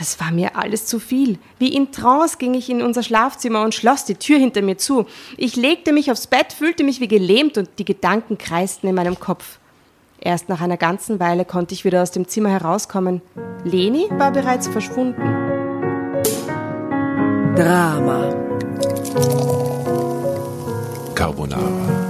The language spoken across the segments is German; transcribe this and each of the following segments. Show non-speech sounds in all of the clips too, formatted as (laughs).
Das war mir alles zu viel. Wie in Trance ging ich in unser Schlafzimmer und schloss die Tür hinter mir zu. Ich legte mich aufs Bett, fühlte mich wie gelähmt und die Gedanken kreisten in meinem Kopf. Erst nach einer ganzen Weile konnte ich wieder aus dem Zimmer herauskommen. Leni war bereits verschwunden. Drama. Carbonara.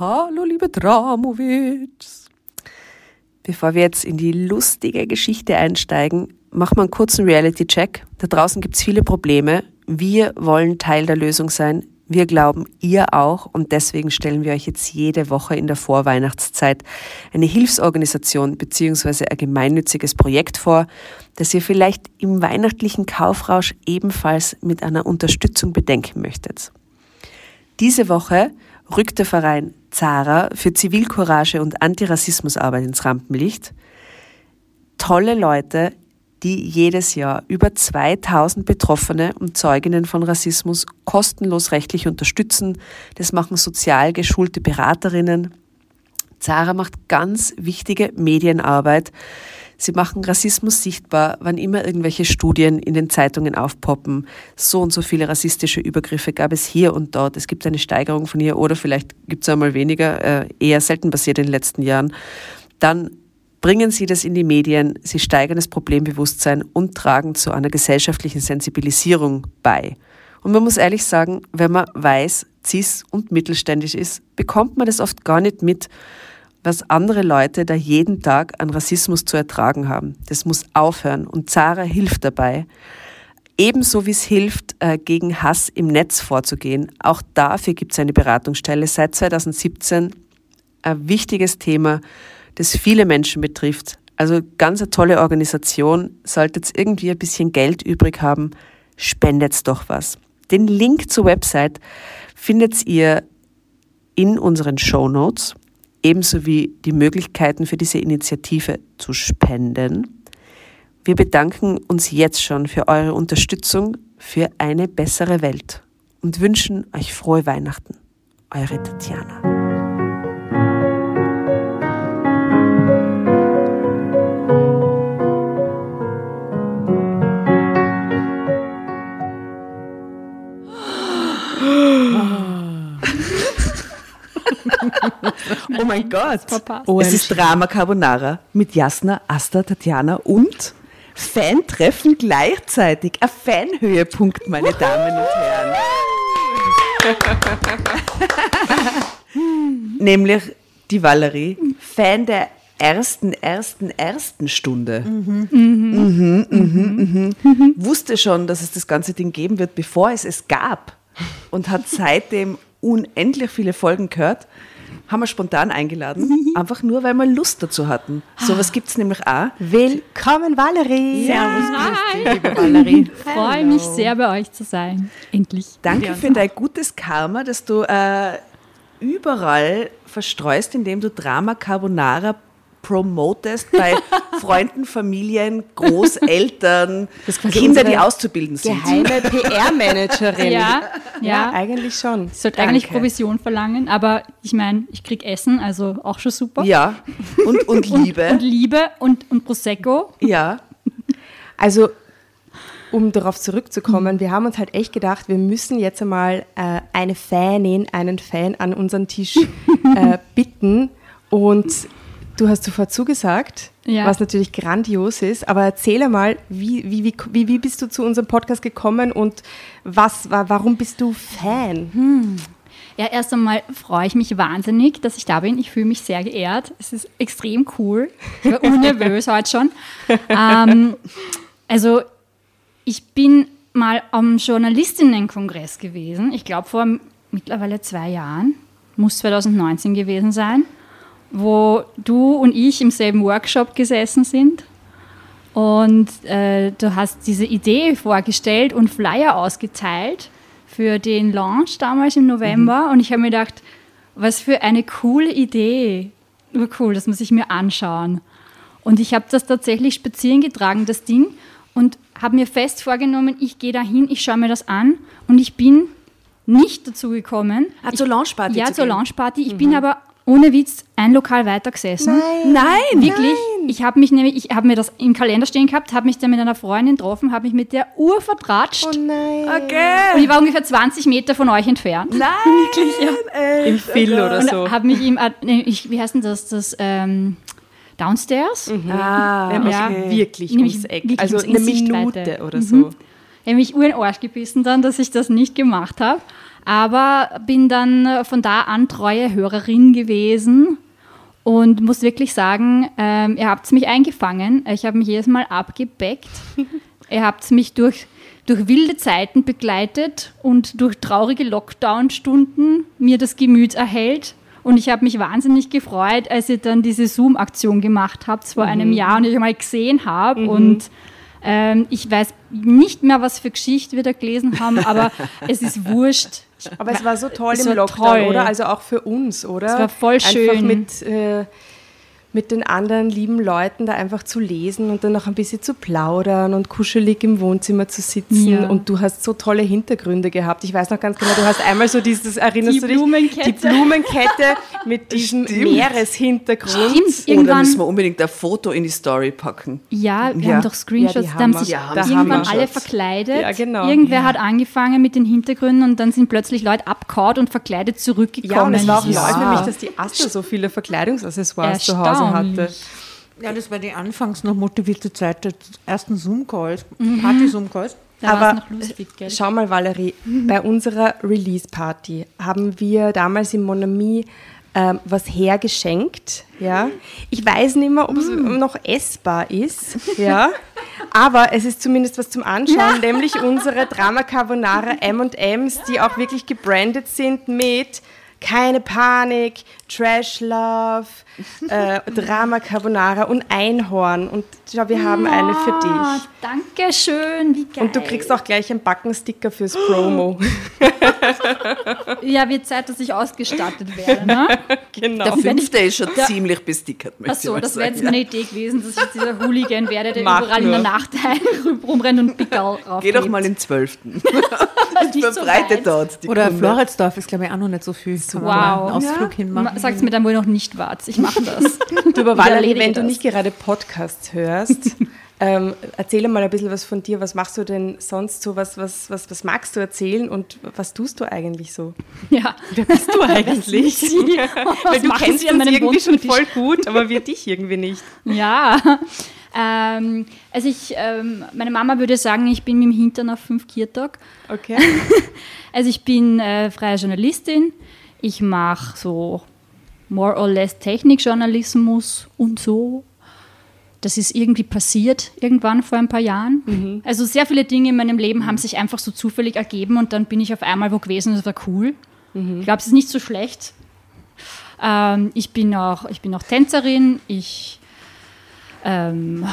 Hallo, liebe Dramowitz. Bevor wir jetzt in die lustige Geschichte einsteigen, machen wir einen kurzen Reality-Check. Da draußen gibt's viele Probleme. Wir wollen Teil der Lösung sein. Wir glauben, ihr auch. Und deswegen stellen wir euch jetzt jede Woche in der Vorweihnachtszeit eine Hilfsorganisation beziehungsweise ein gemeinnütziges Projekt vor, das ihr vielleicht im weihnachtlichen Kaufrausch ebenfalls mit einer Unterstützung bedenken möchtet. Diese Woche rückt der Verein Zara für Zivilcourage und Antirassismusarbeit ins Rampenlicht. Tolle Leute, die jedes Jahr über 2000 Betroffene und Zeuginnen von Rassismus kostenlos rechtlich unterstützen. Das machen sozial geschulte Beraterinnen. Zara macht ganz wichtige Medienarbeit. Sie machen Rassismus sichtbar, wann immer irgendwelche Studien in den Zeitungen aufpoppen. So und so viele rassistische Übergriffe gab es hier und dort. Es gibt eine Steigerung von hier oder vielleicht gibt es einmal weniger, äh, eher selten passiert in den letzten Jahren. Dann bringen Sie das in die Medien, Sie steigern das Problembewusstsein und tragen zu einer gesellschaftlichen Sensibilisierung bei. Und man muss ehrlich sagen, wenn man weiß, cis und mittelständisch ist, bekommt man das oft gar nicht mit was andere Leute da jeden Tag an Rassismus zu ertragen haben. Das muss aufhören und Zara hilft dabei. Ebenso wie es hilft, äh, gegen Hass im Netz vorzugehen. Auch dafür gibt es eine Beratungsstelle seit 2017. Ein wichtiges Thema, das viele Menschen betrifft. Also ganz eine tolle Organisation. Solltet ihr irgendwie ein bisschen Geld übrig haben, spendet doch was. Den Link zur Website findet ihr in unseren Show Notes ebenso wie die Möglichkeiten für diese Initiative zu spenden. Wir bedanken uns jetzt schon für eure Unterstützung für eine bessere Welt und wünschen euch frohe Weihnachten. Eure Tatjana. Oh mein (laughs) Gott. Oh, es ist Drama Carbonara mit Jasna, Asta, Tatjana und Fan-Treffen gleichzeitig. Ein Fanhöhepunkt, meine Damen und Herren. (laughs) Nämlich die Valerie, Fan der ersten, ersten, ersten Stunde. Mhm. Mhm, mhm, mhm. Wusste schon, dass es das ganze Ding geben wird, bevor es es gab. Und hat (laughs) seitdem unendlich viele Folgen gehört haben wir spontan eingeladen, einfach nur, weil wir Lust dazu hatten. Sowas gibt es nämlich auch. Willkommen, Valerie. Servus, Hi. liebe Valerie. Ich freue mich sehr, bei euch zu sein. Endlich. Danke für dein gutes Karma, dass du äh, überall verstreust, indem du Drama Carbonara promotest bei (laughs) Freunden, Familien, Großeltern, Kinder, die auszubilden sind. Geheime (laughs) PR-Managerin. Ja, ja, ja, eigentlich schon. Ich sollte Danke. eigentlich Provision verlangen, aber ich meine, ich kriege Essen, also auch schon super. Ja, und, und (laughs) Liebe. Und, und Liebe und, und Prosecco. Ja. Also, um darauf zurückzukommen, wir haben uns halt echt gedacht, wir müssen jetzt einmal äh, eine Fanin, einen Fan an unseren Tisch äh, bitten. Und du hast sofort zugesagt, Ja. was natürlich grandios ist. Aber erzähl einmal, wie, wie, wie, wie, bist du zu unserem Podcast gekommen und was, wa- warum bist du Fan? Ja, erst einmal freue ich mich wahnsinnig, dass ich da bin. Ich fühle mich sehr geehrt. Es ist extrem cool. Ich war unnervös (laughs) heute schon. Ähm, also, ich bin mal am Journalistinnenkongress gewesen. Ich glaube, vor mittlerweile zwei Jahren. Muss 2019 gewesen sein. Wo du und ich im selben Workshop gesessen sind. Und äh, du hast diese Idee vorgestellt und Flyer ausgeteilt für den Launch damals im November. Und ich habe mir gedacht, was für eine coole Idee. Nur cool, das muss ich mir anschauen. Und ich habe das tatsächlich spazieren getragen, das Ding, und habe mir fest vorgenommen, ich gehe dahin, ich schaue mir das an. Und ich bin nicht dazu gekommen. Ah, zur Launchparty Ja, zu zur. Launchparty. Ich bin aber ohne Witz ein Lokal weiter gesessen. Nein! Wirklich. Ich habe mich nämlich, ich habe mir das im Kalender stehen gehabt, habe mich dann mit einer Freundin getroffen, habe mich mit der Uhr vertratscht. nein. Und Okay! ich war ungefähr 20 Meter von euch entfernt. Nein! (laughs) Wirklich, ja. Im Phil oder Und so. habe mich ihm, äh, ich, wie heißt denn das, das ähm, Downstairs? Ah, Nämlich Ja. wirklich Nämlich ums Eck. wirklich also ums- in eine Sichtweite. Minute oder so. Ich habe mich Uhr in den Arsch gebissen dann, dass ich das nicht gemacht habe. Aber bin dann äh, von da an treue Hörerin gewesen und muss wirklich sagen, ähm, ihr habt mich eingefangen. Ich habe mich jedes Mal abgebeckt. (laughs) ihr habt mich durch, durch wilde Zeiten begleitet und durch traurige Lockdown-Stunden mir das Gemüt erhellt. Und ich habe mich wahnsinnig gefreut, als ihr dann diese Zoom-Aktion gemacht habt vor einem Jahr und ich mal gesehen habe. Und ähm, ich weiß nicht mehr, was für Geschichte wir da gelesen haben, aber (laughs) es ist wurscht. Aber es war so toll Es im Lockdown, toll. oder? Also auch für uns, oder? Es war voll Einfach schön. mit, äh, mit den anderen lieben Leuten da einfach zu lesen und dann noch ein bisschen zu plaudern und kuschelig im Wohnzimmer zu sitzen. Ja. Und du hast so tolle Hintergründe gehabt. Ich weiß noch ganz genau, du hast einmal so dieses, erinnerst Die du dich? Blumenkette. Die Blumenkette mit (laughs) diesem Stimmt. Meereshintergrund. Stimmt, Oder irgendwann. müssen wir unbedingt ein Foto in die Story packen? Ja, wir Ja. haben doch Screenshots. Ja, die da haben sich Ja, haben irgendwann alle verkleidet. Ja, genau. Irgendwer Ja. hat angefangen mit den Hintergründen und dann sind plötzlich Leute abgehauen und verkleidet zurückgekommen. Ja, und es war auch Ja. mich, dass die Asta so viele Verkleidungsaccessoires zu Hause Erstaunlich. hatte. Ja, das war die anfangs noch motivierte Zeit der ersten Zoom-Calls, Mhm. Party-Zoom-Calls. Aber lustig, gell? Schau mal, Valerie, bei unserer Release-Party haben wir damals im Monami ähm, was hergeschenkt. Ja? Ich weiß nicht mehr, ob es noch essbar ist. Ja? Aber es ist zumindest was zum Anschauen, (laughs) nämlich unsere Drama Carbonara M&M's, die auch wirklich gebrandet sind mit keine Panik, Trash Love, äh, (laughs) Drama Carbonara und Einhorn. Und schau, wir haben eine für dich. danke schön, wie geil. Und du kriegst auch gleich einen Backensticker fürs Promo. Ja, wird Zeit, dass ich ausgestattet werde, ne? (laughs) genau. Der fünfte ist schon Ja. ziemlich bestickert, möchte Achso, das wäre jetzt meine Idee gewesen, dass ich jetzt dieser Hooligan werde, der Mach überall in der nur. Nacht (laughs) rumrennt und Pickel rauf. Geh doch mal in den zwölften. Nicht so Verbreitet weit. dort die Oder Kunde. Floridsdorf ist, glaube ich, auch noch nicht so viel. Kann man mal Wow. einen Ausflug hinmachen. Sagt mir dann, wo ihr noch nicht wart. Ich mache das. (laughs) Du, aber Valerie, wenn du das. nicht gerade Podcasts hörst, (laughs) ähm, erzähle mal ein bisschen was von dir. Was machst du denn sonst so? Was, was, was, was magst du erzählen und was tust du eigentlich so? Ja. Wer bist du (laughs) eigentlich? Weil du kennst uns irgendwie schon Wohnzimmertisch? voll gut, aber wir dich irgendwie nicht. Ja. Ähm, also ich, ähm, meine Mama würde sagen, ich bin mit dem Hintern auf fünf Kirtag. Okay. Also ich bin äh, freie Journalistin. Ich mache so more or less Technikjournalismus und so. Das ist irgendwie passiert irgendwann vor ein paar Jahren. Also sehr viele Dinge in meinem Leben haben sich einfach so zufällig ergeben und dann bin ich auf einmal wo gewesen und das war cool. Ich glaube, es ist nicht so schlecht. Ähm, ich, bin auch, ich bin auch Tänzerin. Ich ähm,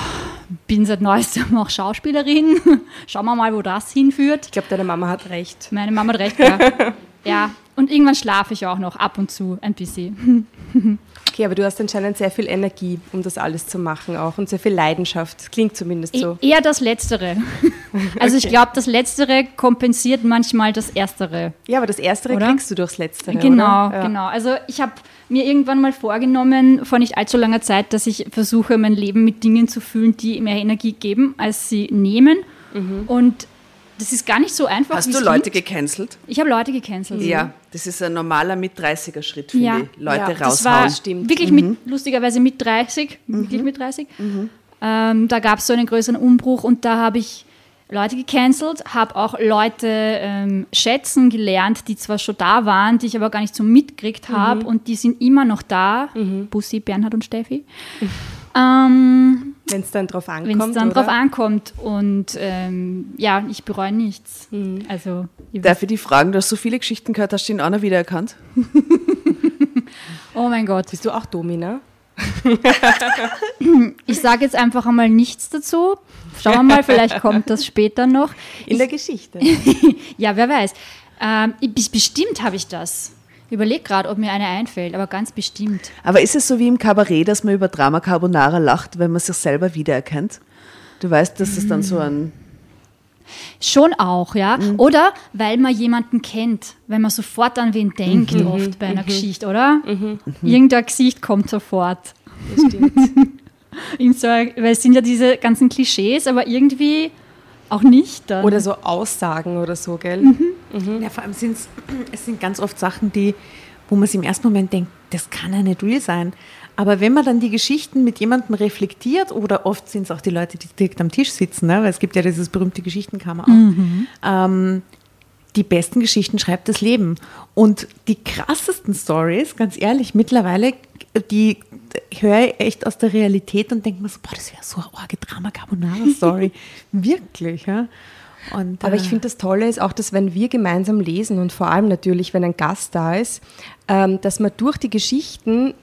bin seit neuestem auch Schauspielerin. (laughs) Schauen wir mal, wo das hinführt. Ich glaube, deine Mama hat recht. Meine Mama hat recht, ja. (laughs) ja. Und irgendwann schlafe ich auch noch ab und zu ein bisschen. Okay, aber du hast anscheinend sehr viel Energie, um das alles zu machen auch und sehr viel Leidenschaft. Das klingt zumindest so. E eher das Letztere. (laughs) Also ich glaube, das Letztere kompensiert manchmal das Erstere. Ja, aber das Erstere Oder? kriegst du durchs Letztere, Genau? Ja. genau. Also ich habe mir irgendwann mal vorgenommen, vor nicht allzu langer Zeit, dass ich versuche, mein Leben mit Dingen zu füllen, die mehr Energie geben, als sie nehmen. Und das ist gar nicht so einfach. Hast du Leute klingt. gecancelt? Ich habe Leute gecancelt. Ja, das ist ein normaler Mit-30er-Schritt, finde Ja. ich. Leute Ja, das Das raushauen. war stimmt. wirklich mit, lustigerweise mit 30, wirklich mit 30. Ähm, da gab es so einen größeren Umbruch und da habe ich Leute gecancelt, habe auch Leute ähm, schätzen gelernt, die zwar schon da waren, die ich aber gar nicht so mitgekriegt habe und die sind immer noch da. Bussi, Bernhard und Steffi. (laughs) Ähm, Wenn es dann drauf ankommt. Wenn es dann oder? drauf ankommt. Und ähm, ja, ich bereue nichts. Also, ihr Darf ich dich fragen, du hast so viele Geschichten gehört, hast du den auch noch wiedererkannt? (laughs) Oh mein Gott. Bist du auch Domina? (laughs) Ich sage jetzt einfach einmal nichts dazu. Schauen wir mal, vielleicht kommt das später noch. In der Geschichte. (laughs) Ja, wer weiß. Ähm, ich- bestimmt habe ich das. Überleg gerade, ob mir eine einfällt, aber ganz bestimmt. Aber ist es so wie im Kabarett, dass man über Drama Carbonara lacht, wenn man sich selber wiedererkennt? Du weißt, dass es dann so ein. Schon auch, ja. Oder weil man jemanden kennt, wenn man sofort an wen denkt, oft bei einer Geschichte, oder? Irgendein Gesicht kommt sofort. Das stimmt. (laughs) In so, weil es sind ja diese ganzen Klischees, aber irgendwie auch nicht. Dann. Oder so Aussagen oder so, gell? Ja, vor allem sind's, (clears throat) es sind ganz oft Sachen, die, wo man sich im ersten Moment denkt, das kann ja nicht real sein. Aber wenn man dann die Geschichten mit jemandem reflektiert, oder oft sind es auch die Leute, die direkt am Tisch sitzen, ne? weil es gibt ja dieses berühmte Geschichtenkammer auch, ähm, die besten Geschichten schreibt das Leben. Und die krassesten Stories, ganz ehrlich, mittlerweile, die höre ich echt aus der Realität und denke mir so, boah, das wäre so eine orge Drama Carbonara Story. (laughs) Wirklich, ja. Und, Aber ich äh, finde das Tolle ist auch, dass wenn wir gemeinsam lesen und vor allem natürlich, wenn ein Gast da ist, ähm, dass man durch die Geschichten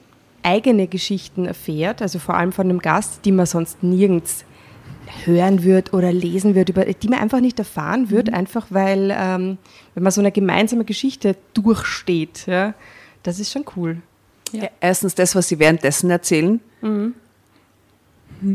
eigene Geschichten erfährt, also vor allem von einem Gast, die man sonst nirgends hören wird oder lesen wird, über die man einfach nicht erfahren wird, Mhm. einfach weil, ähm, wenn man so eine gemeinsame Geschichte durchsteht. Ja, das ist schon cool. Ja. Erstens das, was sie währenddessen erzählen. Mhm.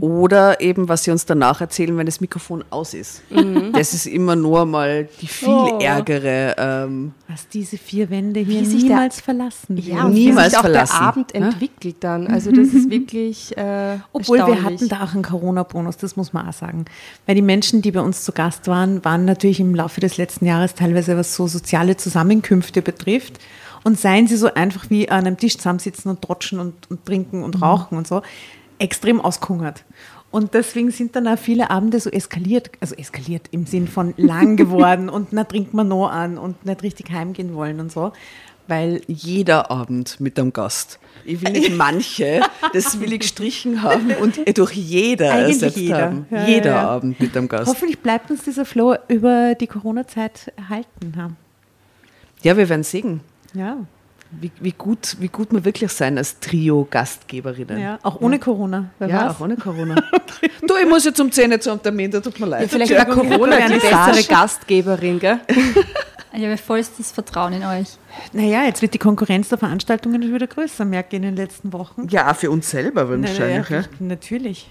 Oder eben, was sie uns danach erzählen, wenn das Mikrofon aus ist. Mhm. Das ist immer nur mal die viel Oh. ärgere. Ähm, was diese vier Wände hier sich der- niemals verlassen. Ja, und Niemals wie sich auch verlassen, der Abend ja? entwickelt dann. Also das ist (laughs) wirklich äh, Obwohl wir hatten da auch einen Corona-Bonus, das muss man auch sagen. Weil die Menschen, die bei uns zu Gast waren, waren natürlich im Laufe des letzten Jahres teilweise, was so soziale Zusammenkünfte betrifft. Und seien sie so einfach wie an einem Tisch zusammensitzen und trotschen und, und trinken und rauchen und so, extrem ausgehungert. Und deswegen sind dann auch viele Abende so eskaliert, also eskaliert im Sinn von lang (laughs) geworden und na trinkt man noch an und nicht richtig heimgehen wollen und so. Weil jeder Abend mit einem Gast. Ich will nicht (laughs) manche, das will ich gestrichen haben und durch jeder Eigentlich ersetzt jeder. haben. Ja, jeder ja, ja. Abend mit einem Gast. hoffentlich bleibt uns dieser Flow über die Corona-Zeit erhalten. Ja, wir werden sehen, Ja. wie, wie, gut, wie gut wir wirklich sein als Trio-Gastgeberinnen. Ja, auch ohne Corona. Wer Ja, weiß. auch ohne Corona. (laughs) du, ich muss jetzt um 10 zum Termin, da tut mir leid. Vielleicht war Corona die bessere Gastgeberin, gell? (laughs) Ich habe vollstes Vertrauen in euch. Naja, jetzt wird die Konkurrenz der Veranstaltungen schon wieder größer, merke ich in den letzten Wochen. Ja, für uns selber wahrscheinlich. Naja, ja. Natürlich.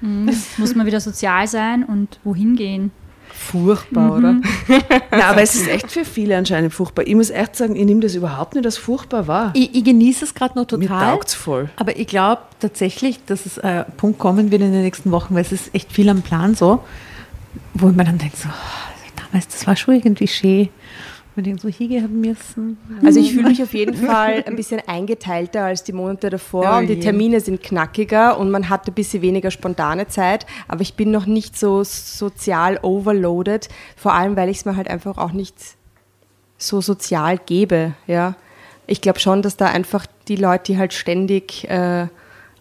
Muss man wieder sozial sein und wohin gehen? Furchtbar, oder? (laughs) Na, aber es ist echt für viele anscheinend furchtbar. Ich muss echt sagen, ich nehme das überhaupt nicht als furchtbar wahr. Ich, ich genieße es gerade noch Mir total. taugt es voll. Aber ich glaube tatsächlich, dass es ein Punkt kommen wird in den nächsten Wochen, weil es ist echt viel am Plan so, wo man dann denkt, so, oh, damals, das war schon irgendwie schön. Man denkt so, hingehen müssen. Also ich fühle mich auf jeden Fall ein bisschen eingeteilter als die Monate davor Ja, und die. Termine sind knackiger und man hat ein bisschen weniger spontane Zeit, aber ich bin noch nicht so sozial overloaded, vor allem weil ich es mir halt einfach auch nicht so sozial gebe, ja. Ich glaube schon, dass da einfach die Leute, die halt ständig äh,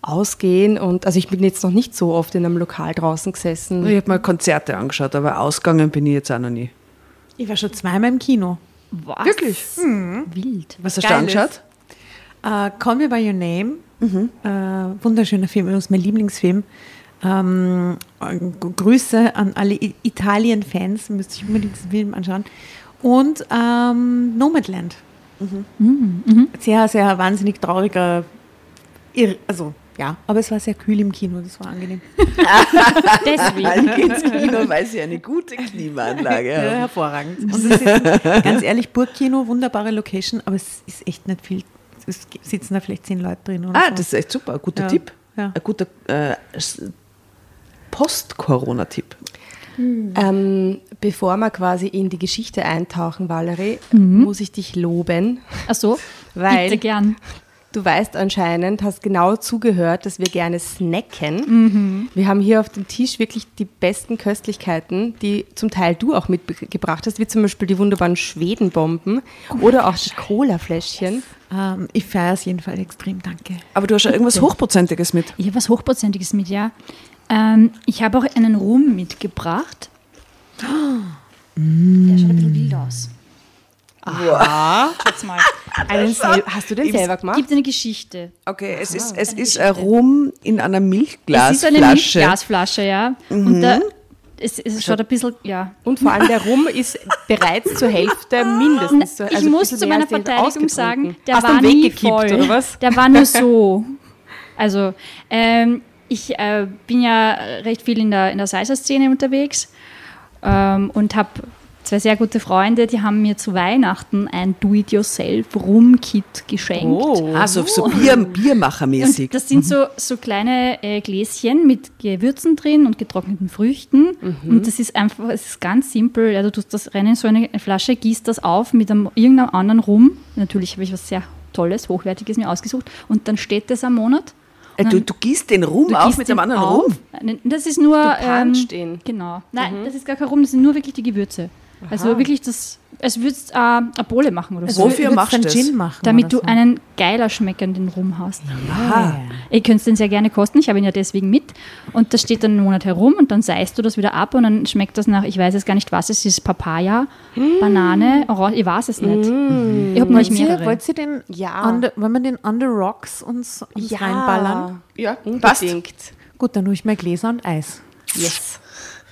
ausgehen und also ich bin jetzt noch nicht so oft in einem Lokal draußen gesessen. Ich habe mal Konzerte angeschaut, aber ausgegangen bin ich jetzt auch noch nie. Ich war schon zweimal im Kino. Was? Wirklich? Wild. Was hast du angeschaut? Uh, Call Me By Your Name, äh, wunderschöner Film, übrigens mein Lieblingsfilm. Ähm, äh, Grüße an alle Italien-Fans, müsste ich unbedingt diesen Film anschauen. Und ähm, Nomadland. Sehr, sehr wahnsinnig trauriger, also Ja, aber es war sehr kühl im Kino, das war angenehm. (laughs) Deswegen. Alle gehen ins Kino, weil sie eine gute Klimaanlage Ja, haben. hervorragend. Und es ist jetzt, ganz ehrlich, Burgkino, wunderbare Location, aber es ist echt nicht viel. Es sitzen da vielleicht zehn Leute drin. Oder Ah, so. das ist echt super. Ein guter Ja. Tipp. Ja. Ein guter äh, Post-Corona-Tipp. Ähm, bevor wir quasi in die Geschichte eintauchen, Valerie, muss ich dich loben, Ach so, Weil- bitte gern. Du weißt anscheinend, hast genau zugehört, dass wir gerne snacken. Wir haben hier auf dem Tisch wirklich die besten Köstlichkeiten, die zum Teil du auch mitgebracht hast, wie zum Beispiel die wunderbaren Schwedenbomben oder auch die Cola-Fläschchen. Ähm, ich feiere es jedenfalls extrem, danke. Aber du hast ja irgendwas Hochprozentiges mit. Ich habe was Hochprozentiges mit, ja. Ähm, ich habe auch einen Rum mitgebracht. Der schaut ein bisschen wild aus. Aha. Schaut's mal. (laughs) Hast du den Ich- selber gemacht? Gibt eine Geschichte. Okay, es ist, eine es ist Geschichte. Rum in einer Es ist eine Milchglasflasche. Milchglasflasche, ja. Und da, es, es schaut ein bisschen, ja. Und vor allem der Rum ist bereits zur Hälfte (laughs) mindestens. so- ich also ein muss zu meiner Verteidigung sagen, der Hast war nie voll. oder was? Der war nur so. (laughs) Also, ähm, ich äh, bin ja recht viel in der, in der Salsa-Szene unterwegs ähm, und habe zwei sehr gute Freunde, die haben mir zu Weihnachten ein Do-it-yourself-Rum-Kit geschenkt. Oh. Ah, so, so Bier, Biermachermäßig. Und das sind so, so kleine äh, Gläschen mit Gewürzen drin und getrockneten Früchten. Und das ist einfach, es ist ganz simpel. Ja, du tust das rein in so eine Flasche, gießt das auf mit einem, irgendeinem anderen Rum. Natürlich habe ich was sehr Tolles, Hochwertiges mir ausgesucht. Und dann steht das am Monat. Äh, du, du gießt den Rum Du auf mit einem den anderen auf. Rum? Das ist nur. Du ähm, ihn. Genau. Nein, das ist gar kein Rum, das sind nur wirklich die Gewürze. Also wirklich das, als würdest du äh, eine Bowle machen oder so. Wofür machst du das? Gin machen? Damit du so? einen geiler schmeckenden Rum hast. Aha. Ihr könnt den sehr gerne kosten, ich habe ihn ja deswegen mit. Und das steht dann einen Monat herum und dann seist du das wieder ab und dann schmeckt das nach, ich weiß jetzt gar nicht was, es ist Papaya, Banane, Orange, ich weiß es nicht. Ich habe neulich ihr, mehrere. wollt ihr den, Ja. under, wollen wir den Under Rocks uns, uns reinballern? Ja, passt. Unbedingt. Gut, dann hole ich mir Gläser und Eis. Yes.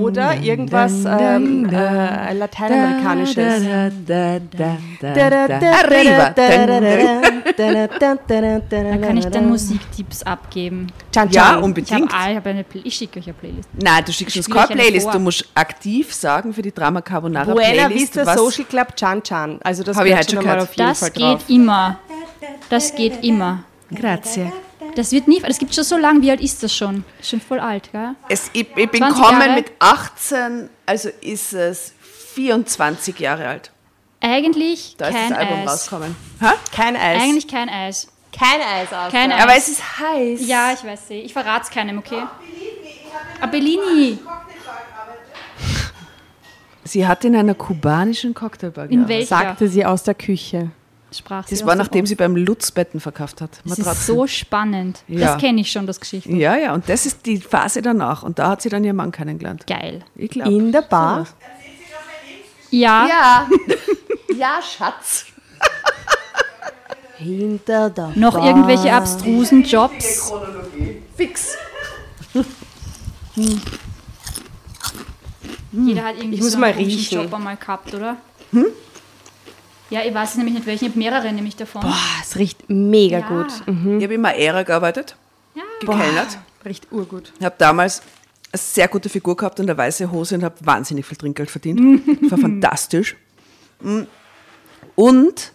Oder irgendwas ähm, äh, Lateinamerikanisches. Arriba. Dun, dun. Da kann ich dann Musiktipps abgeben. Chan Ja, Chan. Ich, unbedingt. habe, ich, habe eine, Play- ich schicke euch eine Playlist. Nein, du schickst uns keine eine Playlist. Du musst aktiv sagen für die Drama Carbonara Buena Playlist. Vista was- Social Club Chan Chan. Also das Hab ich heute schon gehört. auf jeden Das Fall geht drauf. immer. Das geht immer. Grazie. Das wird nie, das gibt schon so lange. Wie alt ist das schon? Ist schon voll alt, gell? Es, ich, ich bin 20 gekommen Jahre? mit 18, also ist es 24 Jahre alt. Eigentlich Da ist kein das Album Eis. rausgekommen. Hä? Kein Eis. Eigentlich kein Eis. kein Eis aus. Kein Eis. Aber es ist heiß. Ja, ich weiß nicht. Ich verrate es keinem, okay? Abellini. Sie hat in einer kubanischen Cocktailbar In gearbeitet. welcher Sagte sie aus der Küche. Sprach sie Das war dem nachdem sie beim Lutz Betten verkauft hat. Das Matratzen. ist so spannend. Ja. Das kenne ich schon, das Geschichte. Ja, ja, und das ist die Phase danach. Und da hat sie dann ihren Mann kennengelernt. Geil. Ich glaube. In der Bar. Ja, Ja. (laughs) ja, Schatz. Hinter der noch Bar. irgendwelche abstrusen Jobs. Fix. Jeder hat irgendwie Ich muss so mal einen riechen. Job einmal gehabt, oder? Ja, ich weiß es nämlich nicht welchen. Ich habe mehrere nämlich davon. Boah, es riecht mega Ja. gut. Ich habe immer Ära gearbeitet, Ja. gekellnert. Riecht urgut. Ich habe damals eine sehr gute Figur gehabt und eine weiße Hose und habe wahnsinnig viel Trinkgeld verdient. Das war (laughs) fantastisch. Mm. Und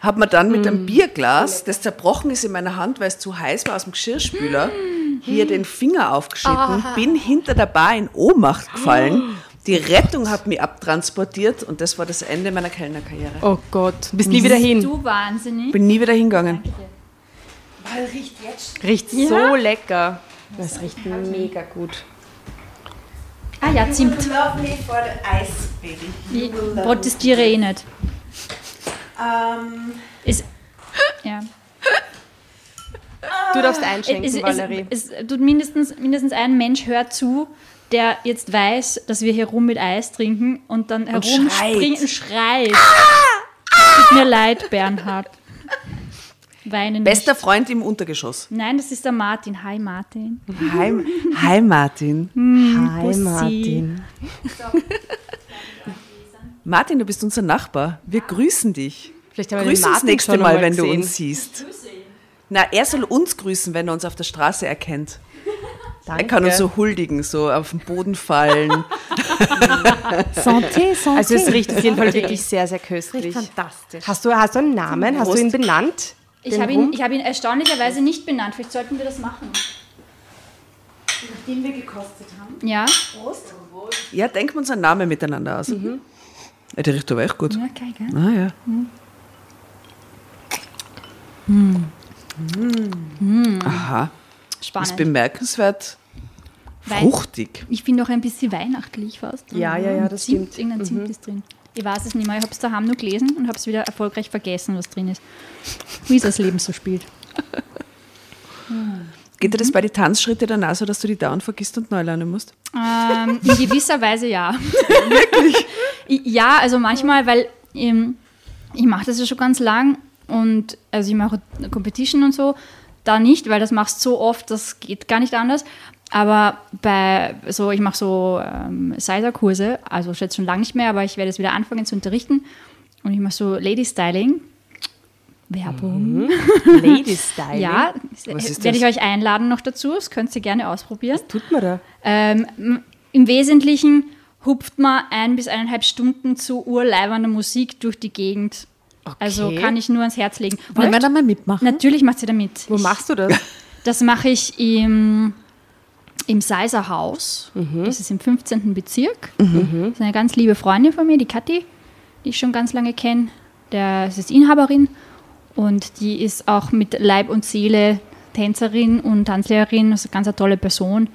habe mir dann mit einem Bierglas, das zerbrochen ist in meiner Hand, weil es zu heiß war aus dem Geschirrspüler, hier den Finger aufgeschnitten, bin hinter der Bar in Ohnmacht gefallen. Die Rettung hat mich abtransportiert und das war das Ende meiner Kellnerkarriere. Oh Gott, bist nie wieder hin. Du wahnsinnig. Bin nie wieder hingegangen. Riecht so lecker. Das riecht mega gut. Ah ja, Zimt. Ich protestiere eh nicht. Ist, ja. Du darfst einschenken, es, Valerie. es, es tut mindestens, mindestens ein Mensch hört zu, der jetzt weiß, dass wir hier rum mit Eis trinken und dann herumspringt und schreit. Tut mir leid, Bernhard. Weinen Bester nicht. Freund im Untergeschoss. Nein, das ist der Martin. Hi, Martin. Hi, hi Martin. Hi Bussi. Martin. Martin, du bist unser Nachbar. Wir grüßen dich. Vielleicht haben wir Grüß den uns nächste Mal, einmal wenn du uns siehst. Na, er soll uns grüßen, wenn er uns auf der Straße erkennt. Er kann uns so huldigen, so auf den Boden fallen. (laughs) Santé, Santé. Also es riecht auf jeden Fall wirklich sehr, sehr riecht köstlich. fantastisch. Hast du, hast du einen Namen? Hast du ihn benannt? Ich habe ihn, ich hab ihn erstaunlicherweise nicht benannt. Vielleicht sollten wir das machen. Nachdem wir gekostet haben. Ja? Ja, denken wir uns einen Namen miteinander aus. Ja, der riecht aber echt gut. Ja, geil, gell? Ah ja. Aha. Ist Spannend. bemerkenswert Wein- fruchtig. Ich finde auch ein bisschen weihnachtlich fast. Ja, ja, ja, das Zimt, stimmt. Irgendein Zimt ist drin. Ich weiß es nicht mehr. Ich habe es daheim nur gelesen und habe es wieder erfolgreich vergessen, was drin ist. Wie das Leben so spielt. (laughs) Geht dir das bei den Tanzschritten dann auch so, dass du die dauernd vergisst und neu lernen musst? Ähm, in gewisser Weise ja. (laughs) Wirklich? (laughs) Ja, also manchmal, weil ähm, ich mache das ja schon ganz lang und also ich mache Competition und so, da nicht, weil das machst du so oft, das geht gar nicht anders. Aber bei so, ich mache so ähm, Sizer-Kurse, also jetzt schon lange nicht mehr, aber ich werde jetzt wieder anfangen zu unterrichten und ich mache so Lady Styling. Werbung. (laughs) Lady Style. Ja, Was werde ich euch einladen noch dazu. Das könnt ihr gerne ausprobieren. Tut man da? Ähm, Im Wesentlichen hupft man ein bis eineinhalb Stunden zu urleibender Musik durch die Gegend. Also kann ich nur ans Herz legen. Wollen wir da mal mitmachen? natürlich macht sie da mit. Wo Ich- machst du das? (laughs) Das mache ich im, im Seiser Haus. Mhm. Das ist im 15. Bezirk. Das ist eine ganz liebe Freundin von mir, die Kathi, die ich schon ganz lange kenne. Der das ist Inhaberin und die ist auch mit Leib und Seele Tänzerin und Tanzlehrerin. Das ist eine ganz eine tolle Person.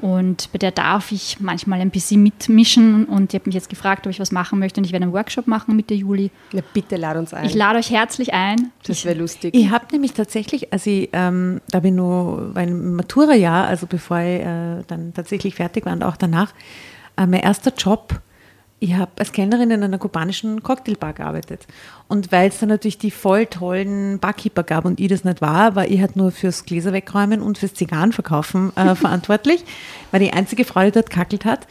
Und bei der darf ich manchmal ein bisschen mitmischen. Und die hat mich jetzt gefragt, ob ich was machen möchte. Und ich werde einen Workshop machen Mitte Juli. Na bitte lad uns ein. Ich lade euch herzlich ein. das wäre lustig. Ich habe nämlich tatsächlich, als ich, ähm, da bin ich nur mein Matura-Jahr, also bevor ich äh, dann tatsächlich fertig war und auch danach, äh, mein erster Job, ich habe als Kellnerin in einer kubanischen Cocktailbar gearbeitet. Und weil es dann natürlich die voll tollen Barkeeper gab und ich das nicht war, war ich halt nur fürs Gläser wegräumen und fürs Zigarrenverkaufen äh, (laughs) verantwortlich, war die einzige Frau, die dort kackelt hat.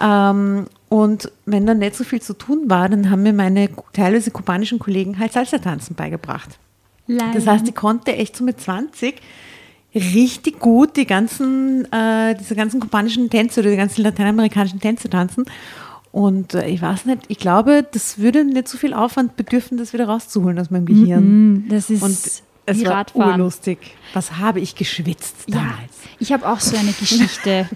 Ähm, und wenn dann nicht so viel zu tun war, dann haben mir meine teilweise kubanischen Kollegen halt Salsa-Tanzen beigebracht. Das heißt, ich konnte echt so mit 20 richtig gut die ganzen, äh, diese ganzen kubanischen Tänze oder die ganzen lateinamerikanischen Tänze tanzen. Und äh, ich weiß nicht, ich glaube, das würde nicht so viel Aufwand bedürfen, das wieder rauszuholen aus meinem Gehirn. Mm, Das ist Und es wie war Radfahren. urlustig. Was habe ich geschwitzt Ja, damals? ich habe auch so eine Geschichte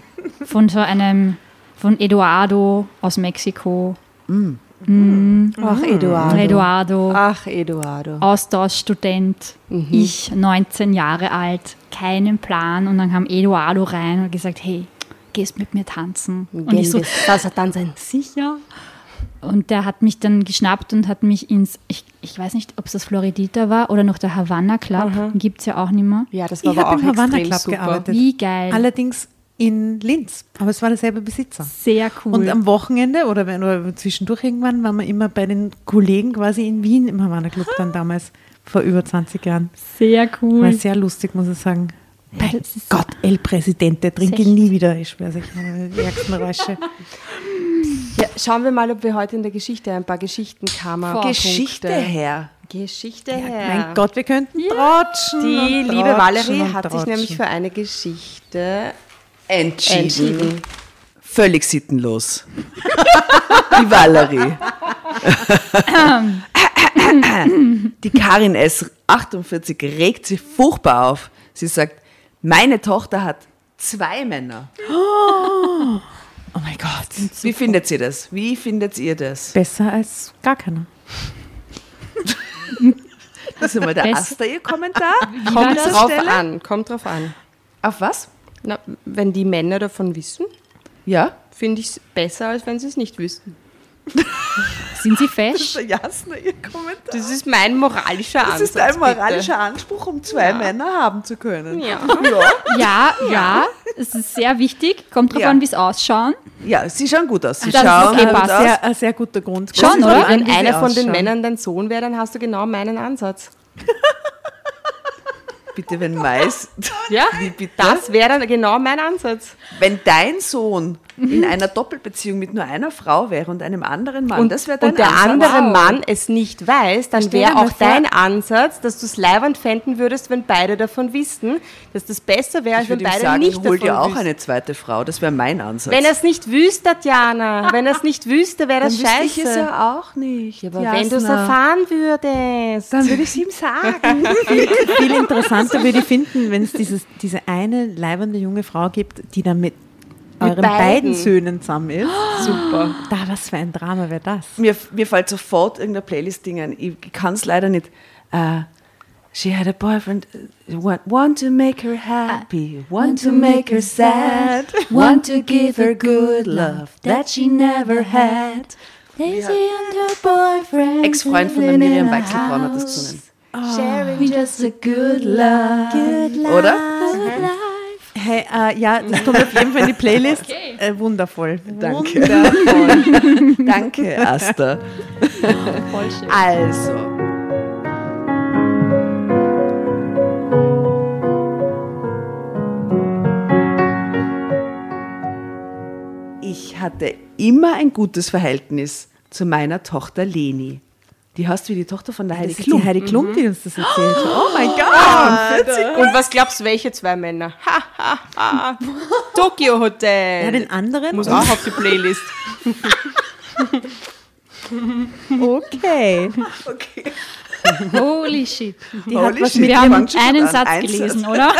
von so einem, von Eduardo aus Mexiko. Ach, Eduardo. Eduardo, Ach, Eduardo. Austauschstudent, ich 19 Jahre alt, keinen Plan. Und dann kam Eduardo rein und hat gesagt, hey, gehst mit mir tanzen? Und ich so, Salsa tanzen. sicher. Und der hat mich dann geschnappt und hat mich ins, ich, ich weiß nicht, ob es das Floridita war oder noch der Havana Club, gibt es ja auch nicht mehr. Ja, das war Ich aber habe auch im Havana extrem Club super. gearbeitet. Wie geil. Allerdings in Linz, aber es war derselbe Besitzer. Sehr cool. Und am Wochenende oder, wenn, oder zwischendurch irgendwann waren wir immer bei den Kollegen quasi in Wien im Havana Club dann damals, vor über 20 Jahren. Sehr War cool. sehr lustig, muss ich sagen. Bei Gott, El Presidente, trinke Echt? nie wieder, ich schwöre sich, meine ärgsten Räusche. Ja, schauen wir mal, ob wir heute in der Geschichte ein paar Geschichtenkammer Geschichte her. Geschichte her. Mein Gott, wir könnten trotschen. Die und liebe Valerie hat sich nämlich für eine Geschichte Entschieden. entschieden. Völlig sittenlos. (laughs) Die Valerie. (laughs) Die Karin S. 48 regt sich furchtbar auf. Sie sagt, meine Tochter hat zwei Männer. Oh mein Gott. Wie findet ihr das? Wie findet ihr das? Besser als gar keiner. Das ist mal der Besser- Asta, ihr Kommentar. Kommt drauf Stelle? an, kommt drauf an. Auf was? Na, wenn die Männer davon wissen, Ja? finde ich es besser, als wenn sie es nicht wüssten. Sind Sie fesch? Der Jasna, ihr Kommentar. Das ist mein moralischer Das Ansatz. ist ein bitte. moralischer Anspruch, um zwei Männer haben zu können. Ja. Ja, ja, es ist sehr wichtig. Kommt drauf Ja. an, wie es ausschauen. Ja, sie schauen gut aus. Sie Das ist schauen okay, gut passt. aus. Sehr, ein sehr guter Grund. Schon, ist oder? Wenn einer von den. Männern dein Sohn wäre, dann hast du genau meinen Ansatz. (laughs) Bitte, wenn Mais, Ja, Wie bitte? das wäre dann genau mein Ansatz. wenn dein Sohn in einer Doppelbeziehung mit nur einer Frau wäre und einem anderen Mann. Und, das wäre dein und der Ansatz. andere Wow. Mann es nicht weiß, dann wäre auch vor- dein Ansatz, dass du es leiwand fänden würdest, wenn beide davon wissen, dass das besser wäre, als Ich wenn beide sagen, nicht hol davon dir auch wüssten. eine zweite Frau. Das wäre mein Ansatz. Wenn er es nicht wüsste, Tatjana, (laughs) wenn er es nicht wüsste, wäre dann das wüsste scheiße. ich es ja auch nicht. aber wenn du es Jasna. erfahren würdest. dann würde ich es ihm sagen. (laughs) Viel interessanter würde ich finden, wenn es dieses, diese eine leibende junge Frau gibt, die dann mit, euren beiden. beiden. Söhnen zusammen ist. Super. Da, was für ein Drama wäre das? mir, mir fällt sofort irgendein Playlist-Ding ein. Ich kann es leider nicht. Äh, she had a boyfriend, uh, want, want to make her happy, want to make her sad, want to give her good love that she never had. Ex-Freund von der Miriam Weichselbraun hat das gesungen. Sharing Just a good love. Oder? Hey, äh, ja, das kommt auf jeden Fall in die Playlist. Okay. Äh, wundervoll. Danke. Wundervoll. (laughs) Danke, Asta. Voll schön. Also. Ich hatte immer ein gutes Verhältnis zu meiner Tochter Leni. Die heißt wie die Tochter von der Heidi Das ist Klum. die Heidi Klum, die uns das erzählt hat. Oh mein Gott. Und was glaubst du, welche zwei Männer? Ha, ha, ha. (laughs) Tokyo Hotel. Ja, den anderen. Muss auch auf die Playlist. (laughs) Okay. Okay. Holy shit. Die hat, Holy was shit. mit, Wir haben fängt schon einen an. Satz Ein gelesen, Satz. oder?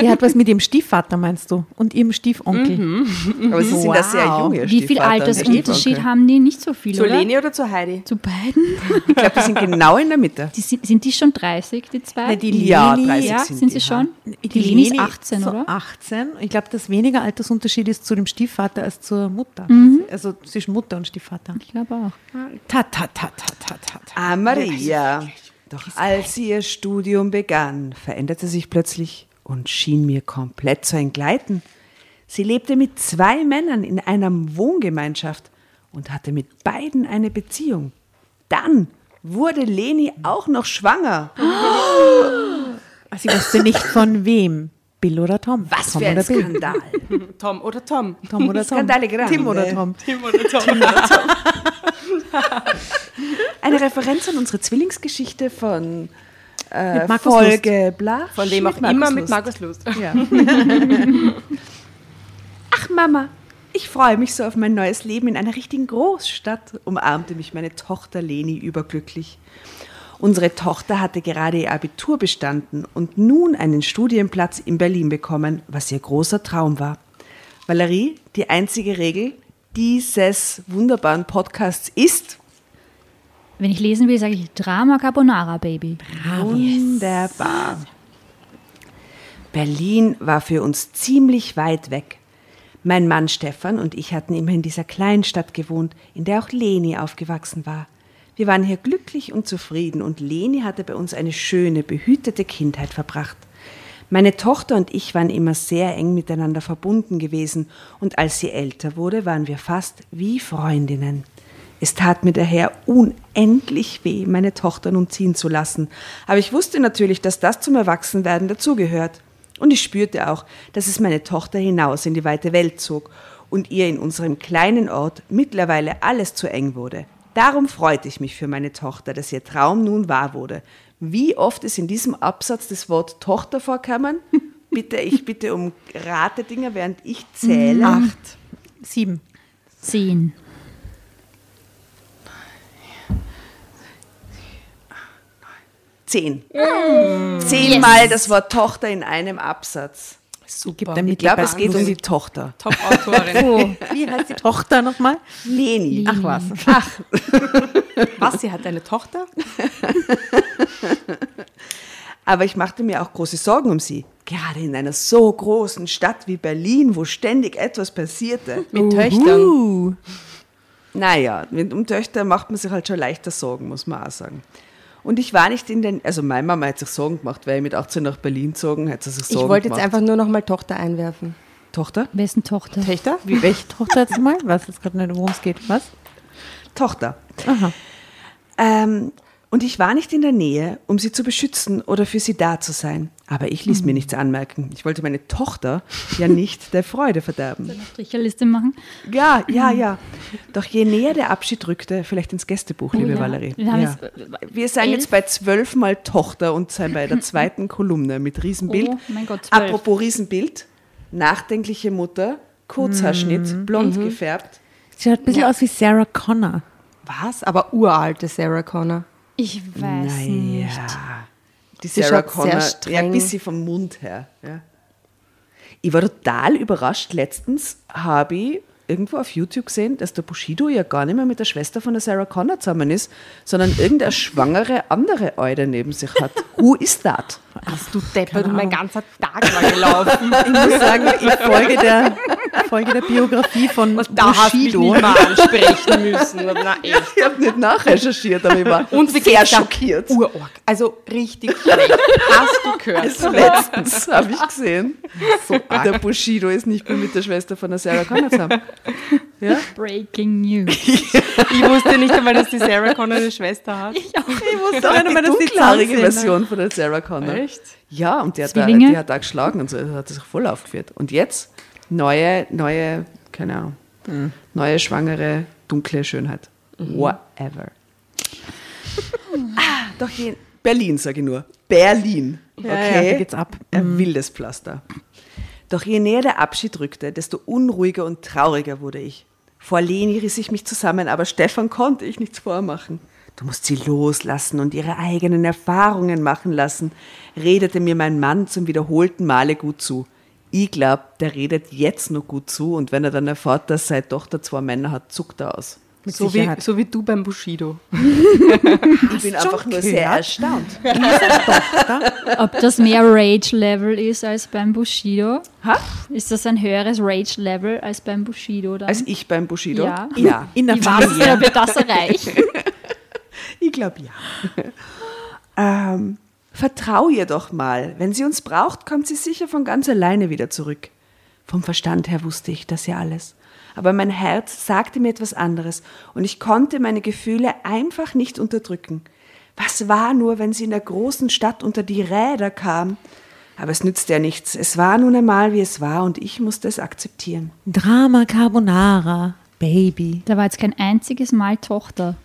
die hat was mit ihrem Stiefvater, meinst du? Und ihrem Stiefonkel. Aber sie sind da sehr Wow. jung, ihr Wie viel Altersunterschied Stiefonkel. haben die? Nicht so viel, Zu oder? Leni oder zu Heidi? Zu beiden? Ich glaube, die sind genau in der Mitte. Die sind, sind die schon 30, die zwei? Nein, die Ja, Leni- 30 ja, sind sind, die, sie schon? Die, Die Leni ist Leni 18, so oder? 18. Ich glaube, dass weniger Altersunterschied ist zu dem Stiefvater als zur Mutter. Mhm. Also zwischen Mutter und Stiefvater. Ich glaube auch. Ta, ta, ta, ta, ta, ta. Ah, Maria. Doch als sie ihr Studium begann, veränderte sich plötzlich und schien mir komplett zu entgleiten. Sie lebte mit zwei Männern in einer Wohngemeinschaft und hatte mit beiden eine Beziehung. Dann wurde Leni auch noch schwanger. (gasps) Sie wusste nicht von wem. Bill oder Tom. Was Tom für ein oder Bill. Skandal. (laughs) Tom oder Tom? Tom oder Tom. Skandale grande. Tim oder Tom. Tim oder Tom? (laughs) (laughs) Eine Referenz an unsere Zwillingsgeschichte von äh, Folge Blach. Von wem auch Mit Markus immer mit. Markus Lust. Ja. (laughs) Ach Mama, ich freue mich so auf mein neues Leben in einer richtigen Großstadt, umarmte mich meine Tochter Leni überglücklich. Unsere Tochter hatte gerade ihr Abitur bestanden und nun einen Studienplatz in Berlin bekommen, was ihr großer Traum war. Valerie, die einzige Regel dieses wunderbaren Podcasts ist Wenn ich lesen will, sage ich Drama Carbonara, Baby. Wunderbar. Berlin war für uns ziemlich weit weg. Mein Mann Stefan und ich hatten immer in dieser kleinen Stadt gewohnt, in der auch Leni aufgewachsen war. Wir waren hier glücklich und zufrieden und Leni hatte bei uns eine schöne, behütete Kindheit verbracht. Meine Tochter und ich waren immer sehr eng miteinander verbunden gewesen und als sie älter wurde, waren wir fast wie Freundinnen. Es tat mir daher unendlich weh, meine Tochter nun ziehen zu lassen. Aber ich wusste natürlich, dass das zum Erwachsenwerden dazugehört. Und ich spürte auch, dass es meine Tochter hinaus in die weite Welt zog und ihr in unserem kleinen Ort mittlerweile alles zu eng wurde. Darum freute ich mich für meine Tochter, dass ihr Traum nun wahr wurde. Wie oft ist in diesem Absatz das Wort Tochter vorkommen? (laughs) Bitte, ich bitte um Ratedinger, während ich zähle. Acht. Sieben. Zehn. Zehn. Zehnmal das Wort Tochter in einem Absatz. Gibt damit Ich glaube, es geht um die Tochter. Top-Autorin. Oh, wie heißt die (laughs) Tochter nochmal? Leni. Ach was. (laughs) Was, sie hat eine Tochter? (laughs) Aber ich machte mir auch große Sorgen um sie. Gerade in einer so großen Stadt wie Berlin, wo ständig etwas passierte. Mit Töchtern. Uh, Naja, mit um Töchter macht man sich halt schon leichter Sorgen, muss man auch sagen. Und ich war nicht in den, also meine Mama hat sich Sorgen gemacht, weil ich mit 18 nach Berlin gezogen, hat sie sich Sorgen Ich wollte jetzt gemacht. einfach nur noch mal Tochter einwerfen. Tochter? Wessen Tochter? Töchter? wie, welche Tochter jetzt mal? Was jetzt gerade nicht, worum es geht. Was? Tochter. Aha. Ähm, Und ich war nicht in der Nähe, um sie zu beschützen oder für sie da zu sein. Aber ich ließ mir nichts anmerken. Ich wollte meine Tochter ja nicht der Freude verderben. Stricherliste machen. Ja, ja, ja. Doch je näher der Abschied rückte, vielleicht ins Gästebuch, liebe ja. Valerie. Wir ja. jetzt, äh, Wir sind elf. jetzt bei zwölfmal Tochter und sind bei der (laughs) zweiten Kolumne mit Riesenbild. Oh mein Gott, zwölf. Apropos Riesenbild, nachdenkliche Mutter, Kurzhaarschnitt, blond gefärbt. Sie schaut ein bisschen aus wie Sarah Connor. Was? Aber uralte Sarah Connor. Ich weiß nicht. Ja. Die Sie Sarah Connor, ja, streng. ein bisschen vom Mund her. Ja. Ich war total überrascht. Letztens habe ich irgendwo auf YouTube gesehen, dass der Bushido ja gar nicht mehr mit der Schwester von der Sarah Connor zusammen ist, sondern irgendeine schwangere andere Eude neben sich hat. (laughs) Who is that? Hast du deppert und mein ganzer Tag war gelaufen. Ich muss sagen, ich folge der, (laughs) folge der Biografie von da hast du mich Bushido. ansprechen müssen. Na echt. Ich habe nicht nachrecherchiert, aber ich war Und wie sehr da? schockiert. Urorg. Also richtig schlecht. Hast du gehört? Also letztens habe ich gesehen, der Bushido ist nicht mehr mit der Schwester von der Sarah Connor zusammen. Ja? Breaking News. Ich wusste nicht einmal, dass die Sarah Connor eine Schwester hat. Ich wusste Doch, auch nicht mehr, dass die dunkelhaarige. Version von der Sarah Connor. Echt? Ja, und die hat, da, die hat da geschlagen und so, das hat sich voll aufgeführt. Und jetzt neue, neue, keine Ahnung, neue schwangere, dunkle Schönheit. Whatever. (laughs) ah, doch je, Berlin, sage ich nur. Berlin. Ja, Okay. ja, da geht's ab. Ein wildes Pflaster. Doch je näher der Abschied rückte, desto unruhiger und trauriger wurde ich. Vor Leni riss ich mich zusammen, aber Stefan konnte ich nichts vormachen. Du musst sie loslassen und ihre eigenen Erfahrungen machen lassen, redete mir mein Mann zum wiederholten Male gut zu. Ich glaub, der redet jetzt noch gut zu und wenn er dann erfährt, dass seine Tochter zwei Männer hat, zuckt er aus. So wie, so wie du beim Bushido. Ich bin einfach nur sehr erstaunt. (laughs) Ob das mehr Rage-Level ist als beim Bushido? Ha? Ist das ein höheres Rage-Level als beim Bushido? Dann? Als ich beim Bushido? Ja. ja. In der es, Familie. ob wir das erreichen? (laughs) Ich glaube ja. ähm, vertrau ihr doch mal. Wenn sie uns braucht, kommt sie sicher von ganz alleine wieder zurück. Vom Verstand her wusste ich das ja alles. Aber mein Herz sagte mir etwas anderes und ich konnte meine Gefühle einfach nicht unterdrücken. Was war nur, wenn sie in der großen Stadt unter die Räder kam? Aber es nützte ja nichts. Es war nun einmal, wie es war und ich musste es akzeptieren. Drama Carbonara, Baby. Da war jetzt kein einziges Mal Tochter.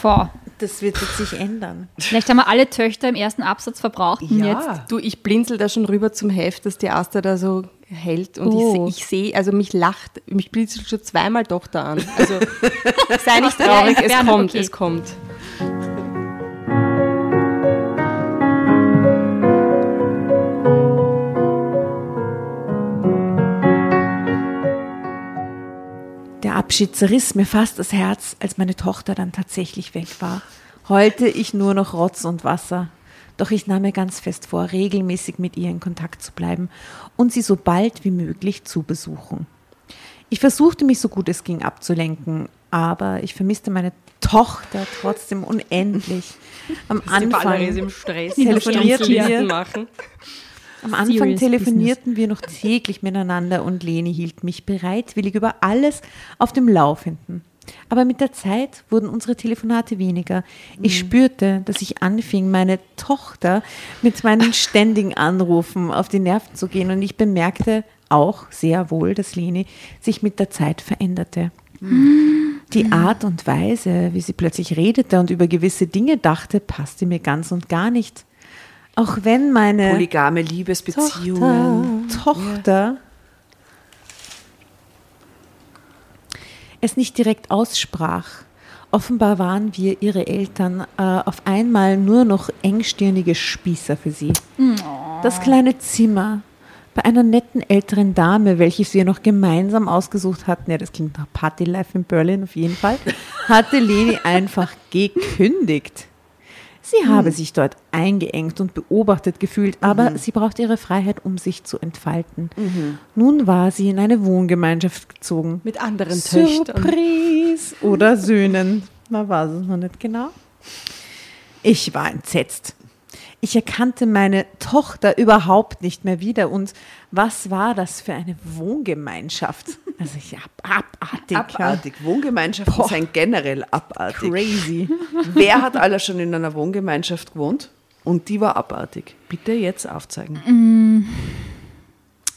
Boah. Das wird jetzt sich ändern. Vielleicht haben wir alle Töchter im ersten Absatz verbraucht und jetzt Du, ich blinzel da schon rüber zum Heft, dass die Asta da so hält und Oh. ich, ich sehe, also mich lacht, mich blinzelt schon zweimal Tochter an. Also (laughs) sei nicht traurig, es kommt, okay. es kommt. Der Abschied zerriss mir fast das Herz, als meine Tochter dann tatsächlich weg war. Heulte ich nur noch Rotz und Wasser. Doch ich nahm mir ganz fest vor, regelmäßig mit ihr in Kontakt zu bleiben und sie so bald wie möglich zu besuchen. Ich versuchte mich so gut es ging abzulenken, aber ich vermisste meine Tochter trotzdem unendlich. (laughs) Am Anfang im Stress. Telefonierten Stunden wir. machen. Am Anfang telefonierten wir noch täglich miteinander und Leni hielt mich bereitwillig über alles auf dem Laufenden. Aber mit der Zeit wurden unsere Telefonate weniger. Ich spürte, dass ich anfing, meine Tochter mit meinen (laughs) ständigen Anrufen auf die Nerven zu gehen und ich bemerkte auch sehr wohl, dass Leni sich mit der Zeit veränderte. Die Art und Weise, wie sie plötzlich redete und über gewisse Dinge dachte, passte mir ganz und gar nicht. Auch wenn meine Polygame Liebesbeziehungen. Tochter, Tochter es nicht direkt aussprach. Offenbar waren wir, ihre Eltern, äh, auf einmal nur noch engstirnige Spießer für sie. Das kleine Zimmer bei einer netten älteren Dame, welches wir noch gemeinsam ausgesucht hatten, ja, das klingt nach Party Life in Berlin auf jeden Fall, hatte Leni einfach gekündigt. Sie habe sich dort eingeengt und beobachtet gefühlt, aber sie braucht ihre Freiheit, um sich zu entfalten. Nun war sie in eine Wohngemeinschaft gezogen. Mit anderen Töchtern. Surprise! Oder Söhnen. Man weiß es noch nicht genau. Ich war entsetzt. Ich erkannte meine Tochter überhaupt nicht mehr wieder. Und was war das für eine Wohngemeinschaft? Also ich ab, abartig. Abartig. Wohngemeinschaften sind generell abartig. Crazy. Wer hat alle schon in einer Wohngemeinschaft gewohnt? Und die war abartig. Bitte jetzt aufzeigen.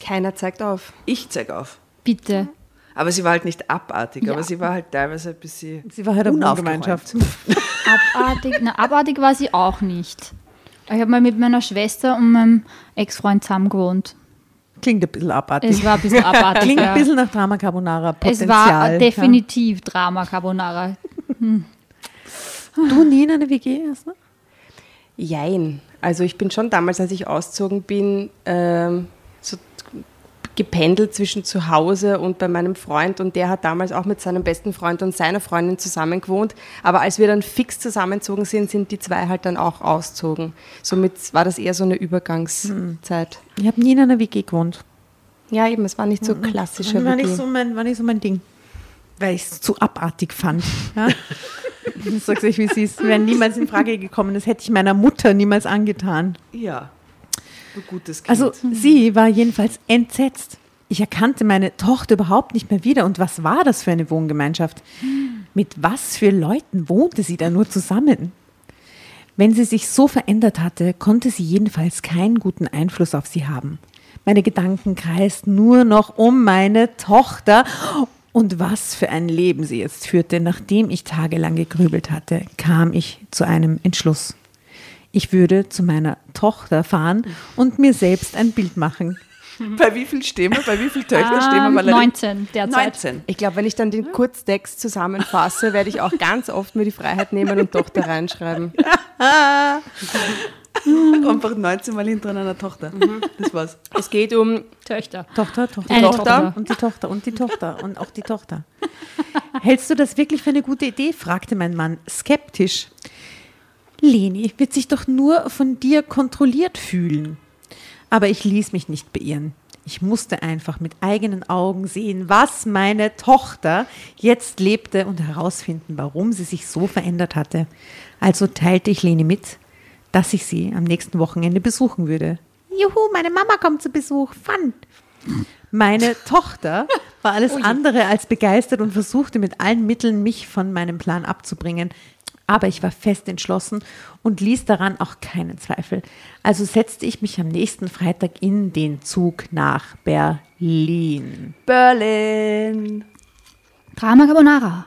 Keiner zeigt auf. Ich zeige auf. Bitte. Aber sie war halt nicht abartig, Ja. aber sie war halt teilweise ein bisschen. Sie war halt eine. Wohngemeinschaft. (laughs) Abartig, na, abartig war sie auch nicht. Ich habe mal mit meiner Schwester und meinem Ex-Freund zusammen gewohnt. Klingt ein bisschen abartig. Es war ein bisschen abartig. (laughs) Klingt ja. ein bisschen nach Drama Carbonara. es war definitiv Drama Carbonara. Ja. Du nie in eine WG erst, ne? Jein. Also ich bin schon damals, als ich ausgezogen bin, ähm, gependelt zwischen zu Hause und bei meinem Freund und der hat damals auch mit seinem besten Freund und seiner Freundin zusammen gewohnt. Aber als wir dann fix zusammengezogen sind, sind die zwei halt dann auch ausgezogen. Somit war das eher so eine Übergangszeit. Ich habe nie in einer WG gewohnt. Ja, eben, es war nicht so klassischer war, WG. nicht so mein, war nicht so mein Ding. Weil ich es zu abartig fand. Ja? (laughs) ich sag's euch, wie es ist. Wäre niemals in Frage gekommen. Das hätte ich meiner Mutter niemals angetan. Ja. Gutes Kind. Also sie war jedenfalls entsetzt. Ich erkannte meine Tochter überhaupt nicht mehr wieder. Und was war das für eine Wohngemeinschaft? Mit was für Leuten wohnte sie da nur zusammen? Wenn sie sich so verändert hatte, konnte sie jedenfalls keinen guten Einfluss auf sie haben. Meine Gedanken kreisten nur noch um meine Tochter und was für ein Leben sie jetzt führte. Nachdem ich tagelang gegrübelt hatte, kam ich zu einem Entschluss. Ich würde zu meiner Tochter fahren und mir selbst ein Bild machen. (laughs) bei wie viel stehen wir? Bei wie viel Töchter stehen wir? Ähm, Valerie? 19 derzeit. 19. Ich glaube, wenn ich dann den Kurztext zusammenfasse, werde ich auch ganz oft mir die Freiheit nehmen und Tochter reinschreiben. (laughs) Einfach 19 Mal hintereinander Tochter. Das war's. Es geht um Töchter. Tochter, Tochter, Eine Tochter, Tochter. und die Tochter und die Tochter und auch die Tochter. Hältst du das wirklich für eine gute Idee? fragte mein Mann skeptisch. Leni wird sich doch nur von dir kontrolliert fühlen. Aber ich ließ mich nicht beirren. Ich musste einfach mit eigenen Augen sehen, was meine Tochter jetzt lebte und herausfinden, warum sie sich so verändert hatte. Also teilte ich Leni mit, dass ich sie am nächsten Wochenende besuchen würde. Juhu, meine Mama kommt zu Besuch. Fun. Meine Tochter (laughs) war alles andere als begeistert und versuchte mit allen Mitteln, mich von meinem Plan abzubringen. Aber ich war fest entschlossen und ließ daran auch keinen Zweifel. Also setzte ich mich am nächsten Freitag in den Zug nach Berlin. Berlin. Drama Carbonara.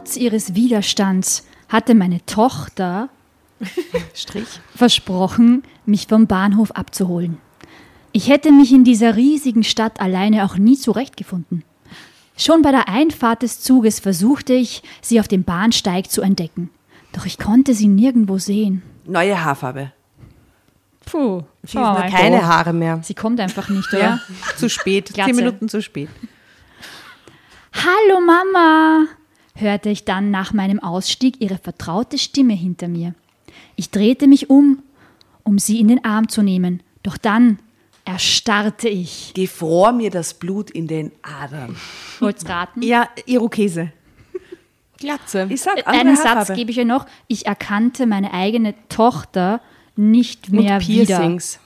Trotz ihres Widerstands hatte meine Tochter (laughs) Strich. versprochen, mich vom Bahnhof abzuholen. Ich hätte mich in dieser riesigen Stadt alleine auch nie zurechtgefunden. Schon bei der Einfahrt des Zuges versuchte ich, sie auf dem Bahnsteig zu entdecken. Doch ich konnte sie nirgendwo sehen. Neue Haarfarbe. Puh, Sie ist noch keine Haare mehr. Sie kommt einfach nicht, oder? Ja, zu spät. Zehn Minuten zu spät. Hallo Mama, hörte ich dann nach meinem Ausstieg ihre vertraute Stimme hinter mir. Ich drehte mich um, um sie in den Arm zu nehmen, doch dann erstarrte ich. Gefror mir das Blut in den Adern. Wollt's raten? Ja, Irokese. Glatze. Ich sag, Einen Satz gebe ich euch noch. Ich erkannte meine eigene Tochter nicht Und mehr wieder. Piercings.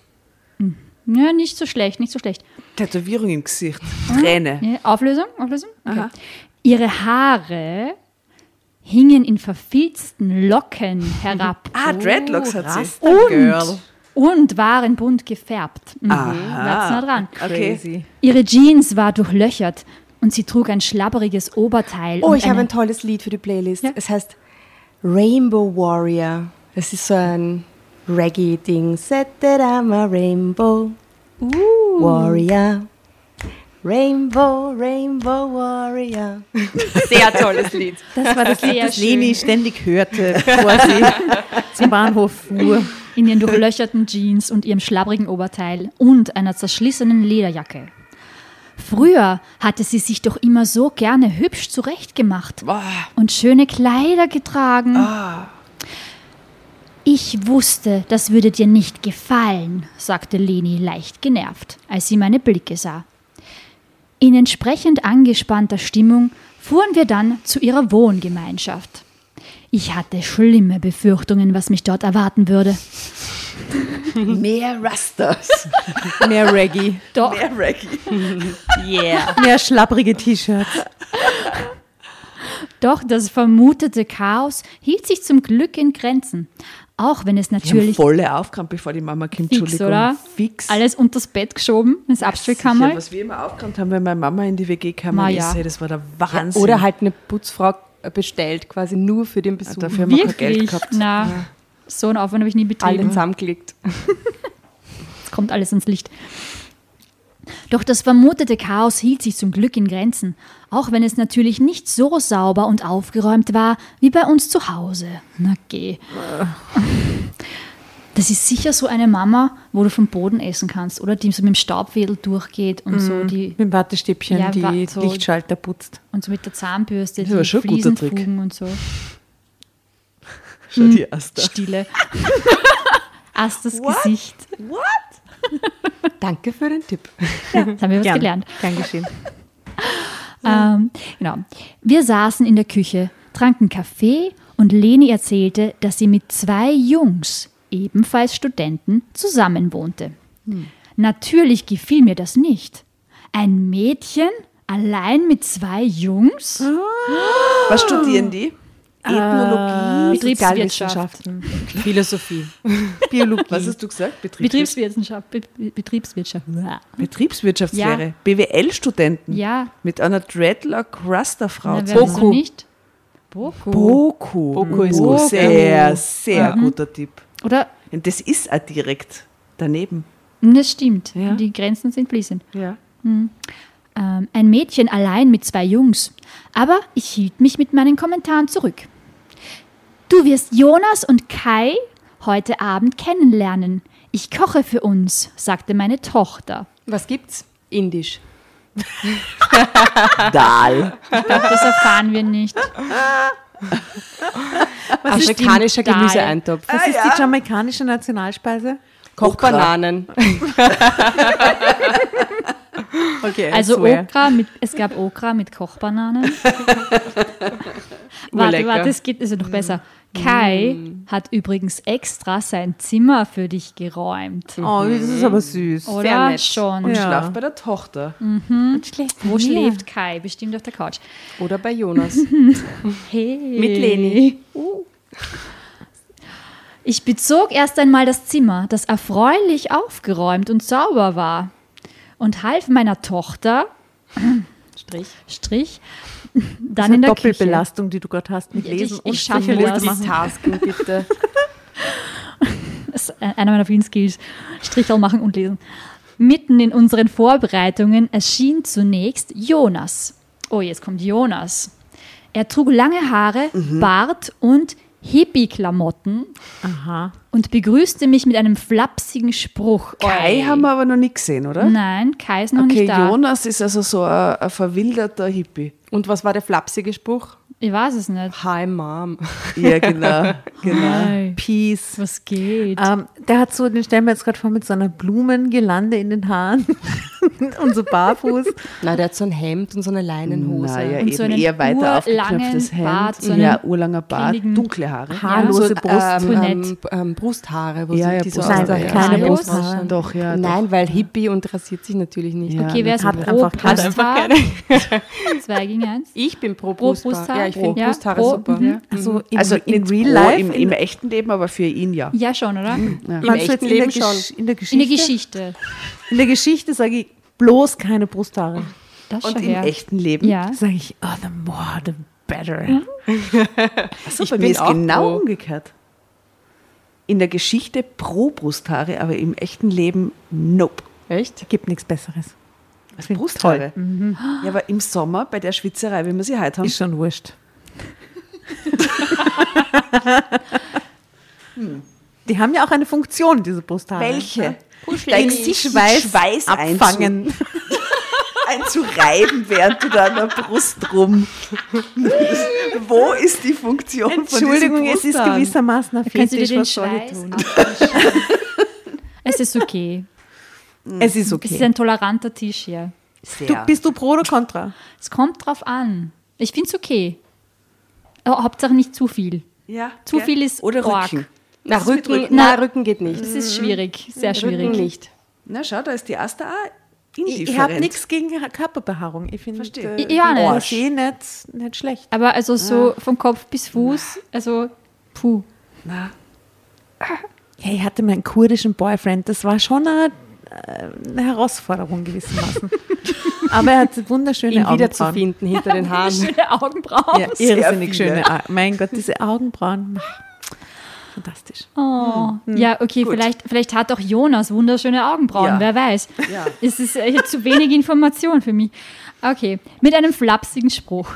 Ja, nicht so schlecht, nicht so schlecht. Tätowierung im Gesicht. Träne. Ja, Auflösung? Auflösung? Okay. Ihre Haare hingen in verfilzten Locken herab (laughs) Ah, Dreadlocks hat sie. und, Girl. und waren bunt gefärbt. Mhm. Aha. That's nah dran. Okay. Crazy. Ihre Jeans war durchlöchert und sie trug ein schlabberiges Oberteil. Oh, und ich habe ein tolles Lied für die Playlist. Ja. Es heißt Rainbow Warrior. Das ist so ein Reggae-Ding. Set that I'm a Rainbow Warrior. Rainbow, Rainbow Warrior. Sehr tolles Lied. Das war das Lied, Sehr das Leni schön. ständig hörte, (laughs) bevor sie zum Bahnhof fuhr. in ihren durchlöcherten Jeans und ihrem schlabbrigen Oberteil und einer zerschlissenen Lederjacke. Früher hatte sie sich doch immer so gerne hübsch zurechtgemacht und schöne Kleider getragen. Ich wusste, das würde dir nicht gefallen, sagte Leni leicht genervt, als sie meine Blicke sah. In entsprechend angespannter Stimmung fuhren wir dann zu ihrer Wohngemeinschaft. Ich hatte schlimme Befürchtungen, was mich dort erwarten würde. (laughs) Mehr Rastas. (laughs) Mehr Reggae, Doch, Mehr Reggae. (laughs) Yeah. mehr schlapprige T-Shirts. doch das vermutete Chaos hielt sich zum Glück in Grenzen. Auch wenn es Die haben natürlich volle aufgerannt, bevor die Mama kommt. fix, Entschuldigung. oder? Fix. Alles unters Bett geschoben, ins Abstellkammer. Sicher, was wir immer aufgerannt haben, wenn meine Mama in die WG kam, ist, ja. ey, das war der Wahnsinn. Oder halt eine Putzfrau bestellt, quasi nur für den Besuch. Dafür haben wir kein Wirklich? Geld gehabt. Na, so einen Aufwand habe ich nie Alle betrieben. zusammengelegt. (laughs) Es kommt alles ans Licht. Doch das vermutete Chaos hielt sich zum Glück in Grenzen, auch wenn es natürlich nicht so sauber und aufgeräumt war wie bei uns zu Hause. Na geh. Das ist sicher so eine Mama, wo du vom Boden essen kannst oder die so mit dem Staubwedel durchgeht und so die Mit dem Wattestäbchen Ja, die so- Lichtschalter putzt. und so mit der Zahnbürste Das aber die schon ein guter Trick. Und so. Schon die erste. Stille. (laughs) Astes Gesicht. (laughs) Danke für den Tipp. Jetzt haben wir was Gern. gelernt. Gern geschehen. (laughs) Ähm, genau. Wir saßen in der Küche, tranken Kaffee und Leni erzählte, dass sie mit zwei Jungs, ebenfalls Studenten, zusammenwohnte. Natürlich gefiel mir das nicht. Ein Mädchen allein mit zwei Jungs? Was studieren die? Ethnologie, Betriebswirtschaft. Philosophie. (laughs) Biologie. Was hast du gesagt? Betriebs Betriebswirtschaft. Be Betriebswirtschaft. Betriebswirtschaftslehre. BWL-Studenten. Ja, Mit einer Dreadlock-Raster-Frau. na, wer weiß so nicht? Boku. Boku. Boku ist Boku. Sehr, sehr guter Tipp. Oder? Und das ist auch direkt daneben. Das stimmt. Ja. Die Grenzen sind fließend. Ja. ähm, ein Mädchen allein mit zwei Jungs. Aber ich hielt mich mit meinen Kommentaren zurück. Du wirst Jonas und Kai heute Abend kennenlernen. Ich koche für uns, sagte meine Tochter. Was gibt's? Indisch. (laughs) Dal. Ich glaube, das erfahren wir nicht. Afrikanischer Dal? Gemüseeintopf. Was ist die jamaikanische Nationalspeise? Kochbananen. (laughs) Okay, Also. Okra mit, es gab Okra mit Kochbananen. (laughs) warte, lecker. warte, es geht also noch besser. Kai hat übrigens extra sein Zimmer für dich geräumt. Oh, das ist aber süß. Oder nett. schon? Und Ja. schlaf bei der Tochter. Wo schläft Kai? Bestimmt auf der Couch. Oder bei Jonas. (laughs) Hey. Mit Leni. Ich bezog erst einmal das Zimmer, das erfreulich aufgeräumt und sauber war, und half meiner Tochter, (clears throat) Strich. Strich, Das dann ist in der Küche. Doppelbelastung, die du gerade hast mit Lesen ich- und ich schaff Stricheliste was. machen. Tasken, bitte. (laughs) Das ist einer meiner vielen Skills. Strichel machen und lesen. Mitten in unseren Vorbereitungen erschien zunächst Jonas. Oh, jetzt kommt Jonas. Er trug lange Haare, Bart und Hippie-Klamotten Aha. Und begrüßte mich mit einem flapsigen Spruch. Kai Oi. haben wir aber noch nicht gesehen, oder? Nein, Kai ist noch okay, nicht da. Jonas ist also so ein, ein verwilderter Hippie. Und was war der flapsige Spruch? Ich weiß es nicht. Hi Mom. (laughs) Ja, genau. genau. Hi. Peace. Was geht? Ähm, der hat so, den stellen wir jetzt gerade vor, mit so einer Blumengirlande in den Haaren (laughs) und so barfuß. Na, der hat so ein Hemd und so eine Leinenhose. Naja, Und eben so einen eher weiter aufgeknöpftes Hemd. Bart, so ja, urlanger Bart, dunkle Haare. Haarlose so, Brust. ähm, ähm, ähm, Brusthaare, wo Ja, sie ja, die so Brusthaare, aus der ja. Kleine Kleine Brusthaare. Doch, ja. Nein, weil Hippie und rasiert sich natürlich nicht. Ja. okay, wer ist Hat pro einfach keine-? Keine. Zwei gegen eins. Ich bin pro Pro Brusthaar. Brusthaar? Ja, ich finde Ja, Brusthaare pro- super. mhm. Also in, also in real life, im, in, im echten Leben, aber für ihn ja. Ja, schon, oder? Ja. Im meinst du echten in Leben der, Gesch in der Geschichte? In der Geschichte. In der Geschichte sage ich bloß keine Brusthaare. Das Und schon im her. echten Leben? Ja. Sage ich, oh, the more, the better. Achso, (laughs) Ich bei bin mir ist genau pro. umgekehrt. In der Geschichte pro Brusthaare, aber im echten Leben nope. Echt? Gibt nichts Besseres. Als Find Brusthaare. Ja, aber im Sommer bei der Schwitzerei, wie wir sie heute haben. Ist schon wurscht. (laughs) Die haben ja auch eine Funktion, diese Brusthaare. Welche? Dein Schweiß, Schweiß abfangen. (laughs) einzureiben, während du da an der Brust rum. (laughs) Wo ist die Funktion Entschuldigung, von es ist gewissermaßen ein Kannst du dir Fetisch, den was soll ich Schweiß tun? Es ist okay. Es ist Es okay. ist ein toleranter Tisch hier. Du, bist du pro oder contra? Es kommt drauf an. Ich finde es okay. Aber Hauptsache nicht zu viel. ja, Zu gell? viel ist Oder. Rücken. Na, Rücken, Rücken? na, Rücken geht nicht. Das ist schwierig, sehr schwierig. Rücken nicht. Na schau, da ist die Asta indifferent. ich habe nichts gegen Körperbehaarung. Ich finde Verstehe. äh, ja, die nicht. Orsche nicht, nicht schlecht. Aber also so vom Kopf bis Fuß, also puh. Na, Ja, ich hatte meinen kurdischen Boyfriend. Das war schon eine, äh, eine Herausforderung gewissermaßen. (laughs) Aber er hat wunderschöne Ihn Augenbrauen. wiederzufinden hinter den (laughs) Haaren. Schöne Augenbrauen. Ja, irrsinnig schöne Augen. Mein Gott, diese Augenbrauen. Fantastisch. Oh. Ja, okay, vielleicht, vielleicht hat auch Jonas wunderschöne Augenbrauen, Ja. wer weiß. Ja. Es ist äh, zu wenig Information für mich. Okay, mit einem flapsigen Spruch.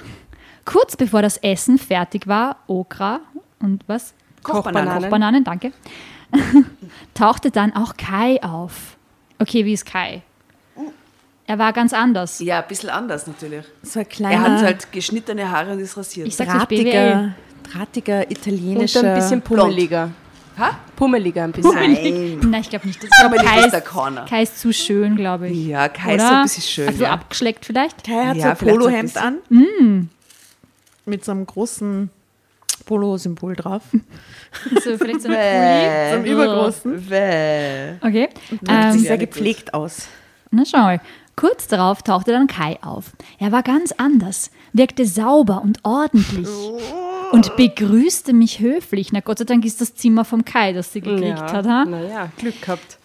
Kurz bevor das Essen fertig war, Okra und was? Kochbananen. Kochbananen, danke. (laughs) tauchte dann auch Kai auf. Okay, wie ist Kai? Er war ganz anders. Ja, ein bisschen anders natürlich. So ein Er kleiner, hat halt geschnittene Haare und ist rasiert. Ich sag's euch, drahtiger, drahtiger Und italienischer. ein bisschen pummeliger. ha? Pummeliger ein bisschen. Nein. Nein, ich glaube nicht. Aber nicht Kai, ist der ist, Corner. Kai ist zu schön, glaube ich. Ja, Kai ist Oder? so ein bisschen schön. Also ja. abgeschleckt vielleicht? Kai hat Ja, so ein vielleicht so ein Polohemd an. bisschen. Mit so einem großen Polo-Symbol drauf. (laughs) So, vielleicht so eine Pulli. So einem übergroßen. Bäh. Okay. Sieht Ähm, sehr Ja, nicht gepflegt aus. na schau mal. Kurz darauf tauchte dann Kai auf. Er war ganz anders, wirkte sauber und ordentlich und begrüßte mich höflich. Na Gott sei Dank ist das Zimmer vom Kai, das sie gekriegt hat. Ha? Naja, Glück gehabt.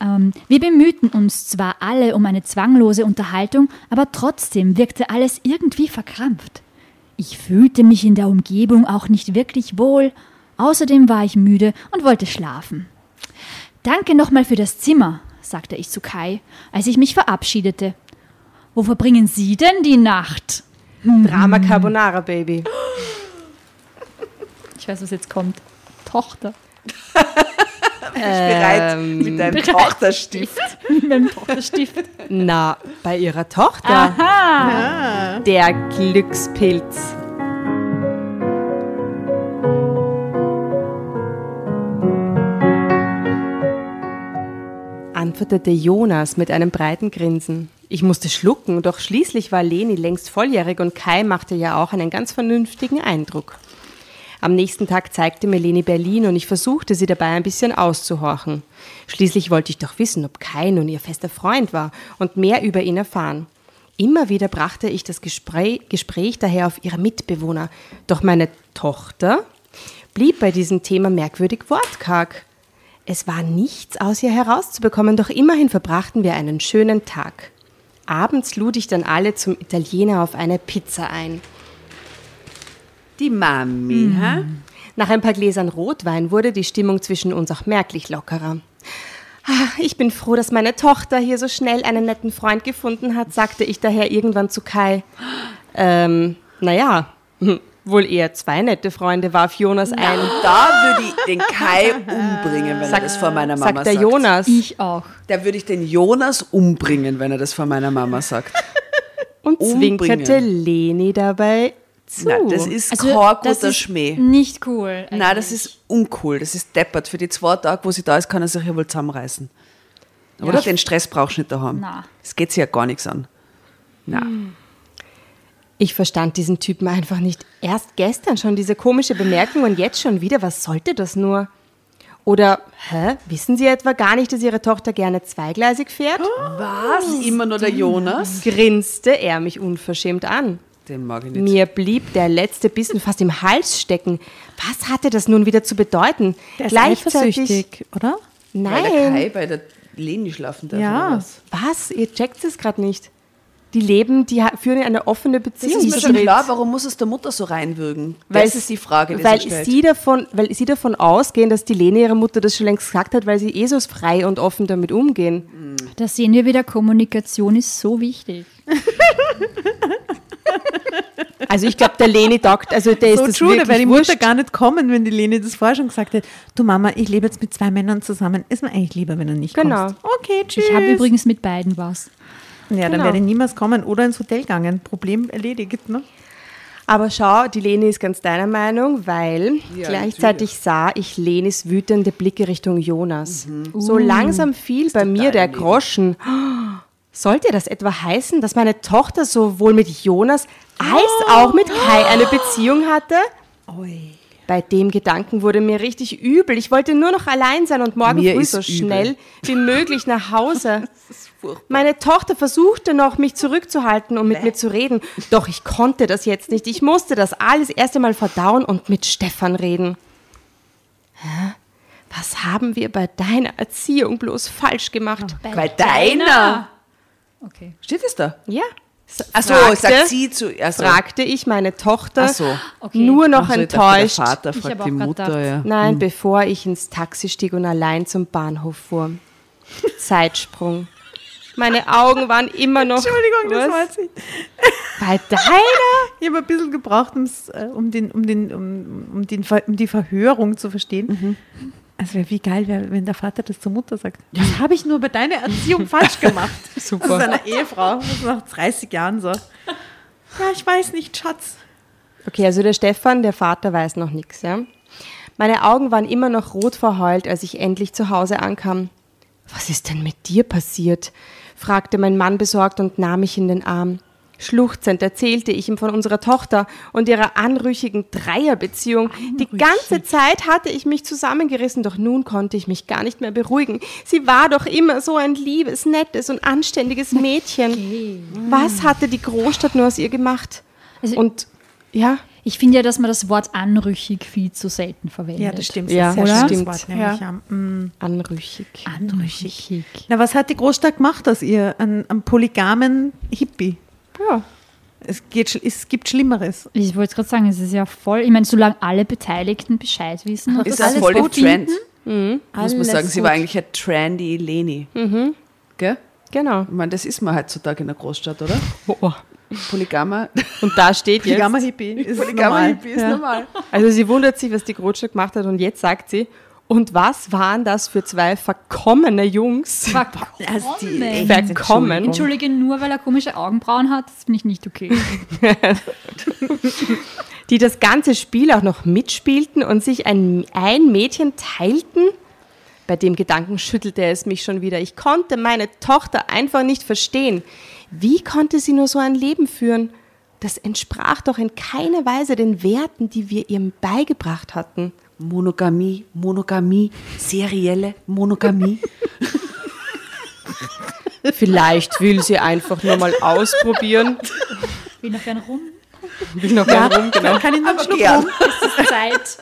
Ähm, wir bemühten uns zwar alle um eine zwanglose Unterhaltung, aber trotzdem wirkte alles irgendwie verkrampft. Ich fühlte mich in der Umgebung auch nicht wirklich wohl. Außerdem war ich müde und wollte schlafen. Danke nochmal für das Zimmer, sagte ich zu Kai, als ich mich verabschiedete. Wo verbringen Sie denn die Nacht? Drama Carbonara, Baby. Ich weiß, was jetzt kommt. Tochter. (laughs) Bist bereit mit deinem bereit. Tochterstift. (laughs) Mit meinem Tochterstift. Na, bei ihrer Tochter. Der Glückspilz. antwortete Jonas mit einem breiten Grinsen. Ich musste schlucken, doch schließlich war Leni längst volljährig und Kai machte ja auch einen ganz vernünftigen Eindruck. Am nächsten Tag zeigte mir Leni Berlin und ich versuchte sie dabei ein bisschen auszuhorchen. Schließlich wollte ich doch wissen, ob Kai nun ihr fester Freund war und mehr über ihn erfahren. Immer wieder brachte ich das Gespräch, Gespräch daher auf ihre Mitbewohner, doch meine Tochter blieb bei diesem Thema merkwürdig wortkarg. Es war nichts aus ihr herauszubekommen, doch immerhin verbrachten wir einen schönen Tag. Abends lud ich dann alle zum Italiener auf eine Pizza ein. Die Mami, hä? Nach ein paar Gläsern Rotwein wurde die Stimmung zwischen uns auch merklich lockerer. Ah, Ich bin froh, dass meine Tochter hier so schnell einen netten Freund gefunden hat, sagte ich daher irgendwann zu Kai. Ähm, naja, hm, wohl eher zwei nette Freunde, warf Jonas ein. Da würde ich den Kai umbringen, wenn er das vor meiner Mama sagt der sagt. Jonas. Ich auch. Da würde ich den Jonas umbringen, wenn er das vor meiner Mama sagt. und umbringen. zwinkerte Leni dabei zu. Nein, das ist Also, kein das Schmäh. Nicht cool. Nein, das eigentlich. ist uncool. Das ist deppert. Für die zwei Tage, wo sie da ist, kann er sich ja wohl zusammenreißen. Oder? Den Stress brauchst du nicht daheim. Na. Es geht sich ja gar nichts an. Na. Ich verstand diesen Typen einfach nicht. Erst gestern schon diese komische Bemerkung und jetzt schon wieder. Was sollte das nur? Oder, hä, wissen Sie etwa gar nicht, dass Ihre Tochter gerne zweigleisig fährt? Was? Immer nur der Jonas? Grinste er mich unverschämt an. Den mag ich nicht. Mir blieb der letzte Bissen fast im Hals stecken. Was hatte das nun wieder zu bedeuten? Der ist eifersüchtig, oder? Weil der Kai Nein, bei der Leni schlafen darf. Ja. was? was? Ihr checkt es gerade nicht. Die leben, die führen eine offene Das Beziehung. ist mir schon klar, warum muss es der Mutter so reinwürgen? Weil das ist die Frage, die weil sie stellt. sie davon, weil sie davon ausgehen, dass die Lene ihrer Mutter das schon längst gesagt hat, weil sie eh so frei und offen damit umgehen. Da sehen wir wieder, Kommunikation ist so wichtig. (laughs) Also ich glaube, der Lene taugt, also der ist So das true, da wirklich wäre die wurscht. Mutter gar nicht kommen, wenn die Lene das vorher schon gesagt hätte. Du Mama, ich lebe jetzt mit zwei Männern zusammen. Ist mir eigentlich lieber, wenn du nicht Genau. kommst. Okay, tschüss. Ich habe übrigens mit beiden was. ja, dann Genau. werde ich niemals kommen oder ins Hotel gegangen. Problem erledigt, ne? Aber schau, die Lene ist ganz deiner Meinung, weil Ja, gleichzeitig sah ich Lenis wütende Blicke Richtung Jonas. Mhm. So langsam fiel bei mir der Lene. Groschen. Sollte das etwa heißen, dass meine Tochter sowohl mit Jonas als auch mit Kai eine Beziehung hatte? Bei dem Gedanken wurde mir richtig übel. Ich wollte nur noch allein sein und morgen Mir früh so übel. schnell wie möglich nach Hause. (laughs) Meine Tochter versuchte noch, mich zurückzuhalten und mit mir zu reden. Doch ich konnte das jetzt nicht. Ich musste das alles erst einmal verdauen und mit Stefan reden. Hä? Was haben wir bei deiner Erziehung bloß falsch gemacht? Bei deiner? Okay. Steht es da? Ja. Achso, fragte- sagt sie zu. Also, fragte ich meine Tochter, Ach so. Okay. nur noch so, ich dachte, der enttäuscht. Vater Ich fragt die Mutter, gedacht. ja. Nein, bevor ich ins Taxi stieg und allein zum Bahnhof fuhr. Zeitsprung. Meine Augen waren immer noch. Entschuldigung, das Was? war jetzt nicht. Bei deiner? Ich habe ein bisschen gebraucht, um's, äh, um, den, um, den, um, um, den, Ver- um die Verhörung zu verstehen. Also wie geil wäre, wenn der Vater das zur Mutter sagt. Das habe ich nur bei deiner Erziehung falsch gemacht. (laughs) Super. Das ist eine Ehefrau, das ist nach 30 Jahren so. Ja, ich weiß nicht, Schatz. Okay, also der Stefan, der Vater, weiß noch nichts. Ja? Meine Augen waren immer noch rot verheult, als ich endlich zu Hause ankam. Was ist denn mit dir passiert? fragte mein Mann besorgt und nahm mich in den Arm. Schluchzend erzählte ich ihm von unserer Tochter und ihrer anrüchigen Dreierbeziehung. Die ganze Zeit hatte ich mich zusammengerissen, doch nun konnte ich mich gar nicht mehr beruhigen. Sie war doch immer so ein liebes, nettes und anständiges Mädchen. Was hatte die Großstadt nur aus ihr gemacht? Also- und ja, Ich finde ja, dass man das Wort anrüchig viel zu selten verwendet. Ja, das stimmt. Ja, sehr oder? stimmt. Wort, nämlich, ja. Mm. anrüchig. Anrüchig. Na, was hat die Großstadt gemacht aus ihr? Einen, einen polygamen Hippie. Ja. Es, geht, es gibt Schlimmeres. Ich wollte gerade sagen, es ist ja voll, ich meine, solange alle Beteiligten Bescheid wissen, Ist das das alles voll im Trend? finden, Muss man sagen, sie gut. war eigentlich eine trendy Leni. Gell? Genau. Ich meine, das ist man heutzutage in der Großstadt, oder? Oh. Polygamer. Und da steht jetzt, Polygamer Hippie ist Polygamer normal. Hippie ist ja. normal. also sie wundert sich, was die Großstadt gemacht hat und jetzt sagt sie, und was waren das für zwei verkommene Jungs? Also die, Verkommen. Verkommen. Entschuldige, nur weil er komische Augenbrauen hat, das finde ich nicht okay. (laughs) Die das ganze Spiel auch noch mitspielten und sich ein, ein Mädchen teilten? Bei dem Gedanken schüttelte es mich schon wieder. Ich konnte meine Tochter einfach nicht verstehen. Wie konnte sie nur so ein Leben führen? Das entsprach doch in keiner Weise den Werten, die wir ihr beigebracht hatten. Monogamie, Monogamie, serielle Monogamie. Vielleicht will sie einfach nur mal ausprobieren. Will noch gern rum. Will noch mal rum, genau. Kann ich noch einen Schluck gern. rum? Zeit.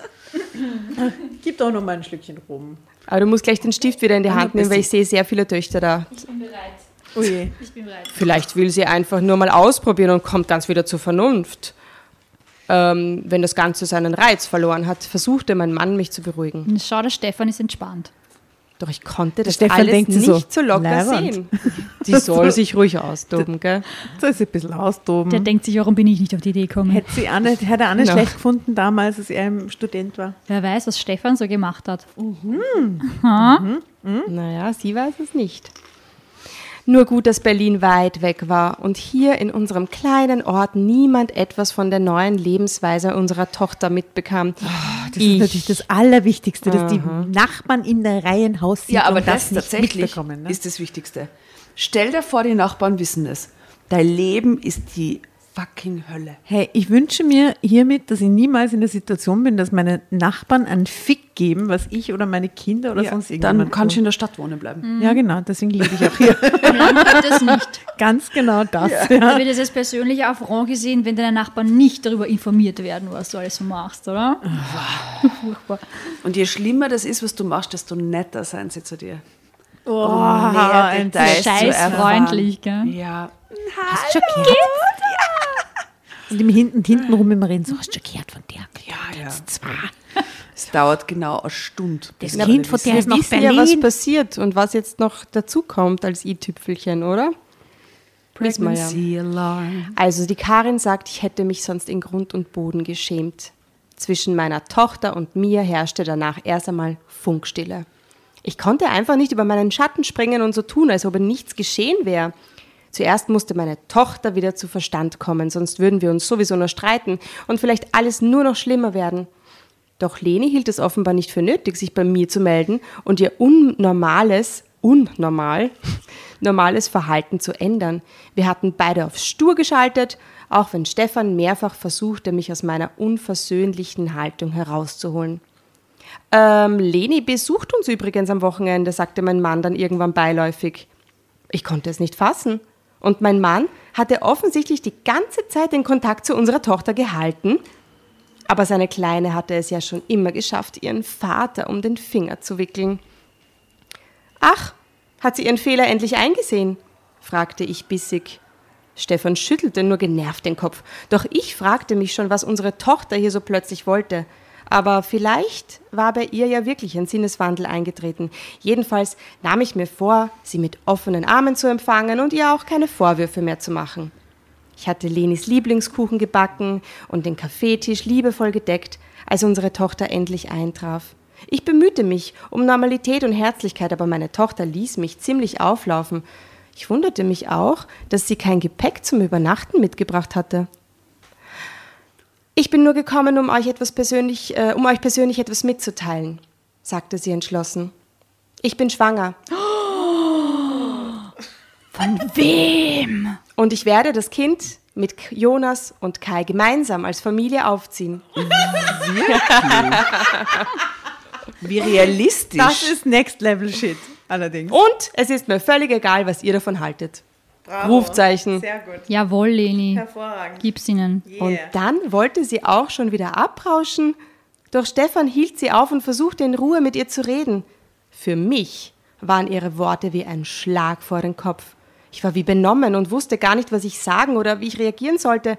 Gib doch noch mal ein Schlückchen rum. Aber du musst gleich den Stift wieder in die Hand nehmen, weil ich sehe sehr viele Töchter da. Ich bin bereit. Oh je. Ich bin bereit. Vielleicht will sie einfach nur mal ausprobieren und kommt ganz wieder zur Vernunft. Ähm, wenn das Ganze seinen Reiz verloren hat, versuchte mein Mann, mich zu beruhigen. Schau, der Stefan ist entspannt. Doch ich konnte das Stefan alles denkt sich nicht so, so, locker Leiwand. sehen. (laughs) Die soll sich ruhig austoben, gell? So ist sie ein bisschen austoben. Der denkt sich, warum bin ich nicht auf die Idee gekommen? Hätte sie auch nicht, hätte er auch nicht Ja. schlecht gefunden damals, als er ein Student war. Wer weiß, was Stefan so gemacht hat. Naja, sie weiß es nicht. Nur gut, dass Berlin weit weg war und hier in unserem kleinen Ort niemand etwas von der neuen Lebensweise unserer Tochter mitbekam. Das ist natürlich das Allerwichtigste, dass die Nachbarn in der Reihenhaussiedlung Ja, aber das, das, nicht tatsächlich mitbekommen. Ne? ist das Wichtigste. Stell dir vor, die Nachbarn wissen es. Dein Leben ist die fucking Hölle. Hey, ich wünsche mir hiermit, dass ich niemals in der Situation bin, dass meine Nachbarn einen Fick geben, was ich oder meine Kinder oder Ja, sonst irgendjemand dann kannst du in der Stadt wohnen bleiben. Ja, genau, deswegen lebe ich auch hier. (laughs) Das nicht. Ganz genau das. Da Ja. wird es als persönlicher Affront gesehen, wenn deine Nachbarn nicht darüber informiert werden, was du alles so machst, oder? (laughs) Furchtbar. Und je schlimmer das ist, was du machst, desto netter sein sie zu dir. Oh, mehr ein Details zu Scheiß erfahren. freundlich, gell? Ja. Hast du schon gehört? Und im hinten, hintenrum immer reden, so hast du schon gehört von der? Ja, ja. Zwar. Es dauert genau eine Stunde. Das bis Kind von der ist nach wissen ja, was Berlin. passiert und was jetzt noch dazu kommt als i-Tüpfelchen, oder? Ja. Pregnancy Alarm. Also die Karin sagt, ich hätte mich sonst in Grund und Boden geschämt. Zwischen meiner Tochter und mir herrschte danach erst einmal Funkstille. Ich konnte einfach nicht über meinen Schatten springen und so tun, als ob nichts geschehen wäre. Zuerst musste meine Tochter wieder zu Verstand kommen, sonst würden wir uns sowieso nur streiten und vielleicht alles nur noch schlimmer werden. Doch Leni hielt es offenbar nicht für nötig, sich bei mir zu melden und ihr unnormales, unnormal, (laughs) normales Verhalten zu ändern. Wir hatten beide auf stur geschaltet, auch wenn Stefan mehrfach versuchte, mich aus meiner unversöhnlichen Haltung herauszuholen. Ähm, Leni besucht uns übrigens am Wochenende, sagte mein Mann dann irgendwann beiläufig. Ich konnte es nicht fassen. Und mein Mann hatte offensichtlich die ganze Zeit den Kontakt zu unserer Tochter gehalten, aber seine Kleine hatte es ja schon immer geschafft, ihren Vater um den Finger zu wickeln. Ach, hat sie ihren Fehler endlich eingesehen? fragte ich bissig. Stefan schüttelte nur genervt den Kopf. Doch ich fragte mich schon, was unsere Tochter hier so plötzlich wollte. Aber vielleicht war bei ihr ja wirklich ein Sinneswandel eingetreten. Jedenfalls nahm ich mir vor, sie mit offenen Armen zu empfangen und ihr auch keine Vorwürfe mehr zu machen. Ich hatte Lenis Lieblingskuchen gebacken und den Kaffeetisch liebevoll gedeckt, als unsere Tochter endlich eintraf. Ich bemühte mich um Normalität und Herzlichkeit, aber meine Tochter ließ mich ziemlich auflaufen. Ich wunderte mich auch, dass sie kein Gepäck zum Übernachten mitgebracht hatte. Ich bin nur gekommen, um euch etwas persönlich, äh, um euch persönlich etwas mitzuteilen, sagte sie entschlossen. Ich bin schwanger. (gasps) Von wem? Und ich werde das Kind mit Jonas und Kai gemeinsam als Familie aufziehen. (laughs) Wie realistisch. Das ist Next Level Shit, allerdings. Und es ist mir völlig egal, was ihr davon haltet. Rufzeichen. Sehr gut. Jawohl, Leni. Hervorragend. Gib's ihnen. Und dann wollte sie auch schon wieder abrauschen, doch Stefan hielt sie auf und versuchte in Ruhe mit ihr zu reden. Für mich waren ihre Worte wie ein Schlag vor den Kopf. Ich war wie benommen und wusste gar nicht, was ich sagen oder wie ich reagieren sollte.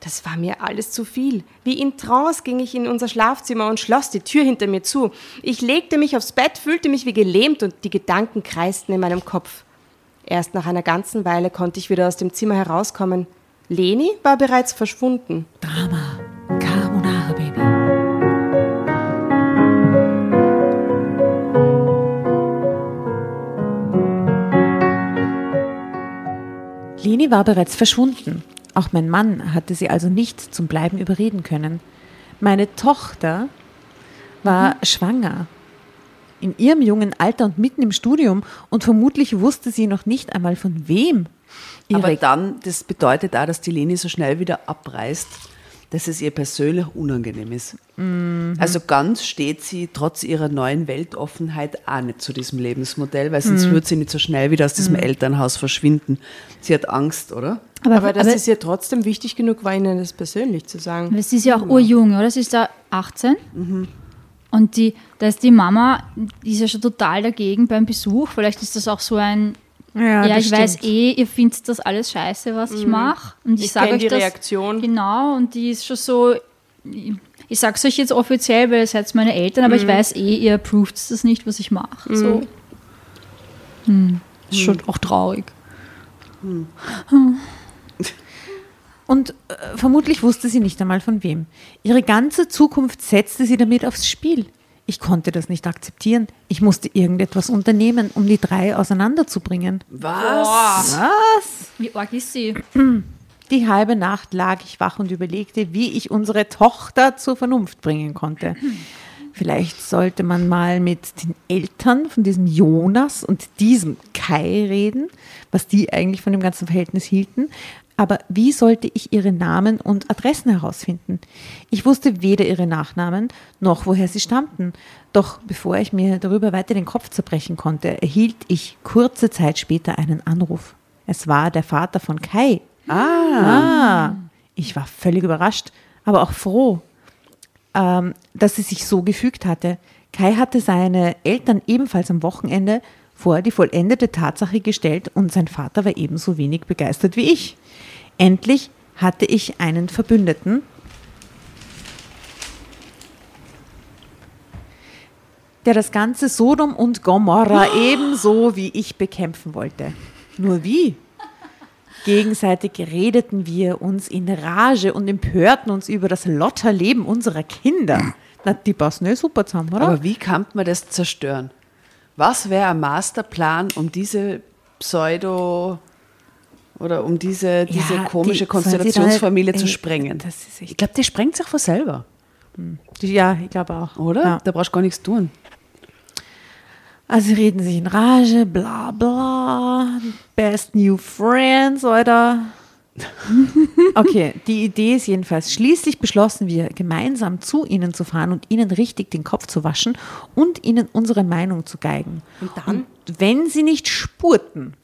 Das war mir alles zu viel. Wie in Trance ging ich in unser Schlafzimmer und schloss die Tür hinter mir zu. Ich legte mich aufs Bett, fühlte mich wie gelähmt und die Gedanken kreisten in meinem Kopf. Erst nach einer ganzen Weile konnte ich wieder aus dem Zimmer herauskommen. Leni war bereits verschwunden. Drama. Carbonara, Baby. Leni war bereits verschwunden. Auch mein Mann hatte sie also nicht zum Bleiben überreden können. Meine Tochter war schwanger. In ihrem jungen Alter und mitten im Studium und vermutlich wusste sie noch nicht einmal von wem. Ihre Aber dann, das bedeutet auch, dass die Leni so schnell wieder abreißt, dass es ihr persönlich unangenehm ist. Also ganz steht sie trotz ihrer neuen Weltoffenheit auch nicht zu diesem Lebensmodell, weil sonst würde sie nicht so schnell wieder aus diesem Elternhaus verschwinden. Sie hat Angst, oder? Aber, Aber das aber ist ihr trotzdem wichtig genug, war ihnen das persönlich zu sagen. es ist ja auch urjung, oder? Sie ist da 18. Und die, da ist die Mama, die ist ja schon total dagegen beim Besuch. Vielleicht ist das auch so ein, Ja, ja, ich weiß stimmt. eh, ihr findet das alles scheiße, was ich mache. Und ich, Ich sage euch die das. Reaktion. Genau, und die ist schon so, ich, ich sag's euch jetzt offiziell, weil ihr seid meine Eltern, aber ich weiß eh, ihr approved das nicht, was ich mache. So. Hm. Ist schon auch traurig. (laughs) Und äh, vermutlich wusste sie nicht einmal von wem. Ihre ganze Zukunft setzte sie damit aufs Spiel. Ich konnte das nicht akzeptieren. Ich musste irgendetwas unternehmen, um die drei auseinanderzubringen. Was? Was? Wie arg ist sie? Die halbe Nacht lag ich wach und überlegte, wie ich unsere Tochter zur Vernunft bringen konnte. Vielleicht sollte man mal mit den Eltern von diesem Jonas und diesem Kai reden, was die eigentlich von dem ganzen Verhältnis hielten. Aber wie sollte ich ihre Namen und Adressen herausfinden? Ich wusste weder ihre Nachnamen noch woher sie stammten. Doch bevor ich mir darüber weiter den Kopf zerbrechen konnte, erhielt ich kurze Zeit später einen Anruf. Es war der Vater von Kai. Ah. Ich war völlig überrascht, aber auch froh, ähm, dass sie sich so gefügt hatte. Kai hatte seine Eltern ebenfalls am Wochenende vor die vollendete Tatsache gestellt und sein Vater war ebenso wenig begeistert wie ich. Endlich hatte ich einen Verbündeten, der das ganze Sodom und Gomorra ebenso wie ich bekämpfen wollte. Nur wie? Gegenseitig redeten wir uns in Rage und empörten uns über das Lotterleben unserer Kinder. Na, die passen eh super zusammen, oder? Aber wie kann man das zerstören? Was wäre ein Masterplan, um diese Pseudo oder um diese, diese Ja, komische die- Konstellationsfamilie da- zu sprengen? das ist echt- ich glaube, die sprengt sich von selber, ja, ich glaube auch. oder? Ja. Da brauchst du gar nichts tun. Also sie reden sich in Rage, bla bla, best new friends, oder? (laughs) Okay, die Idee ist jedenfalls, schließlich beschlossen wir, gemeinsam zu ihnen zu fahren und ihnen richtig den Kopf zu waschen und ihnen unsere Meinung zu geigen. Und dann? wenn sie nicht spurten,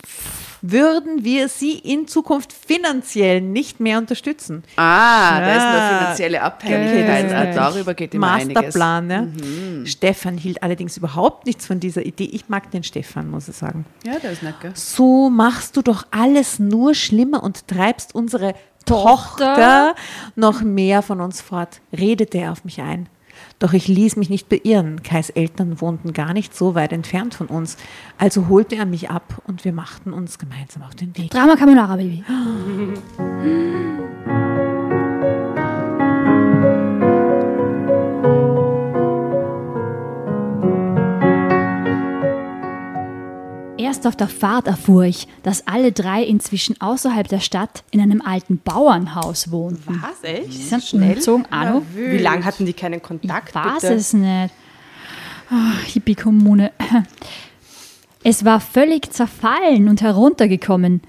würden wir sie in Zukunft finanziell nicht mehr unterstützen. Ah, da ist Ja. eine finanzielle Abhängigkeit. Geil. Ah, darüber geht immer einiges. Masterplan, ja. Stefan hielt allerdings überhaupt nichts von dieser Idee. Ich mag den Stefan, muss ich sagen. Ja, der ist nett, gell? So machst du doch alles nur schlimmer und treibst unsere Tochter? Tochter noch mehr von uns fort, redete er auf mich ein. Doch ich ließ mich nicht beirren. Kais Eltern wohnten gar nicht so weit entfernt von uns. Also holte er mich ab und wir machten uns gemeinsam auf den Weg. Drama Carbonara, Baby. Erst auf der Fahrt erfuhr ich, dass alle drei inzwischen außerhalb der Stadt in einem alten Bauernhaus wohnten. Was, echt? Sie sind umgezogen, Anno. Wie lange hatten die keinen Kontakt? Ich weiß bitte? es nicht. Oh, Hippie-Kommune. Es war völlig zerfallen und heruntergekommen.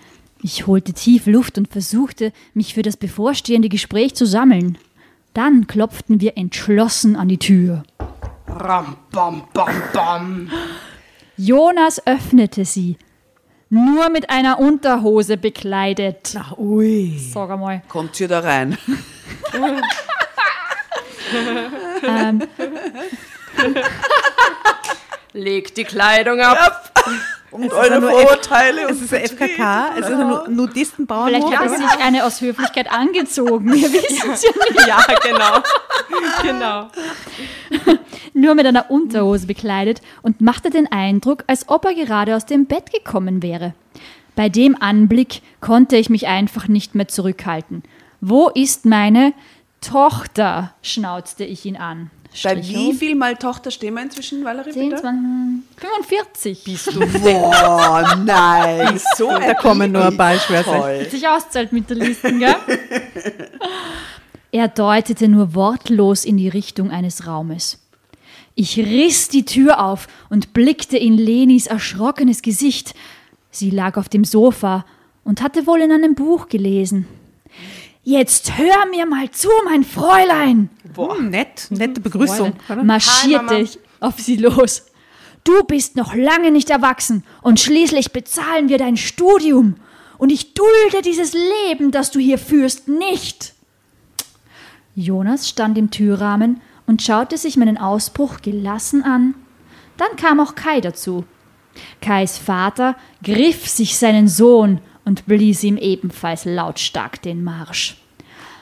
Ich holte tief Luft und versuchte, mich für das bevorstehende Gespräch zu sammeln. Dann klopften wir entschlossen an die Tür. Ram, bam, bam, bam. Jonas öffnete sie, nur mit einer Unterhose bekleidet. Ach, ui. Sag einmal. Kommt hier da rein. Legt die Kleidung ab. Und eure Vorurteile. Es ist ein FKK, es ist ein Nudistenbauernhof. Vielleicht hat sie sich eine aus Höflichkeit angezogen. Wir (laughs) wissen es ja nicht. (laughs) Ja, genau. (laughs) genau. nur mit einer Unterhose bekleidet und machte den Eindruck, als ob er gerade aus dem Bett gekommen wäre. Bei dem Anblick konnte ich mich einfach nicht mehr zurückhalten. Wo ist meine Tochter? schnauzte ich ihn an. Bei wie viel Mal Tochter stehen wir inzwischen, Valerie? 10, bitte? 20, 45. Bist du Boah, (laughs) nein. So Da kommen nur ein paar Schwerste. Toll. sich auszahlt mit der Listen, gell? (laughs) er deutete nur wortlos in die Richtung eines Raumes. Ich riss die Tür auf und blickte in Lenis erschrockenes Gesicht. Sie lag auf dem Sofa und hatte wohl in einem Buch gelesen. Jetzt hör mir mal zu, mein Fräulein, Hm, nett, nette Begrüßung. oder? marschierte ich auf sie los. Du bist noch lange nicht erwachsen und schließlich bezahlen wir dein Studium. Und ich dulde dieses Leben, das du hier führst, nicht. Jonas stand im Türrahmen und schaute sich meinen Ausbruch gelassen an. Dann kam auch Kai dazu. Kais Vater griff sich seinen Sohn und blies ihm ebenfalls lautstark den Marsch.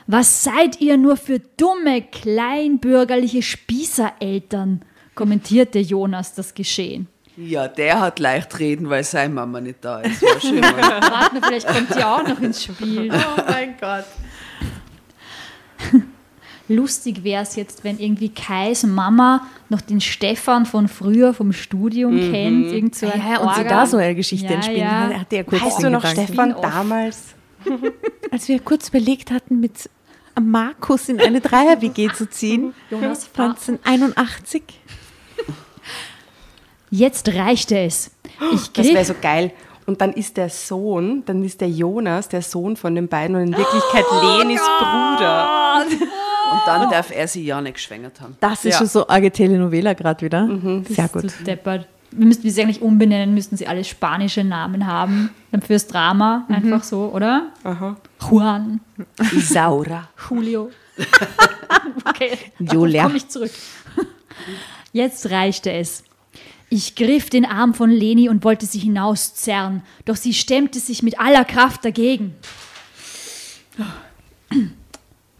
Was seid ihr nur für dumme, kleinbürgerliche Spießereltern? kommentierte Jonas das Geschehen. Ja, der hat leicht reden, weil seine Mama nicht da ist. War schön mal. (laughs) Warte, vielleicht kommt die auch noch ins Spiel. Oh mein Gott. Lustig wäre es jetzt, wenn irgendwie Kais Mama noch den Stefan von früher vom Studium kennt. Irgend so ein Ja, und sie da so eine Geschichte Ja, entspielen. ja. Hat er kurz Weißt den du noch, Gedanken. Stefan, damals? (laughs) Als wir kurz überlegt hatten, mit Markus in eine Dreier-WG zu ziehen, (laughs) Jonas Vater. 1981. Jetzt reichte es. Ich Das wäre so geil. Und dann ist der Sohn, dann ist der Jonas der Sohn von den beiden und in Wirklichkeit Lenis Bruder. (laughs) Und dann darf er sie ja nicht geschwängert haben. Das ist Ja. schon so arge Telenovela gerade wieder. Sehr gut. zu deppert. Wir müssten sie eigentlich umbenennen, müssten sie alle spanische Namen haben. Dann fürs Drama, einfach so, oder? Juan, Isaura. (laughs) Julio. (laughs) okay, Julia. komme ich zurück. (laughs) Jetzt reichte es. Ich griff den Arm von Leni und wollte sie hinauszerren, doch sie stemmte sich mit aller Kraft dagegen.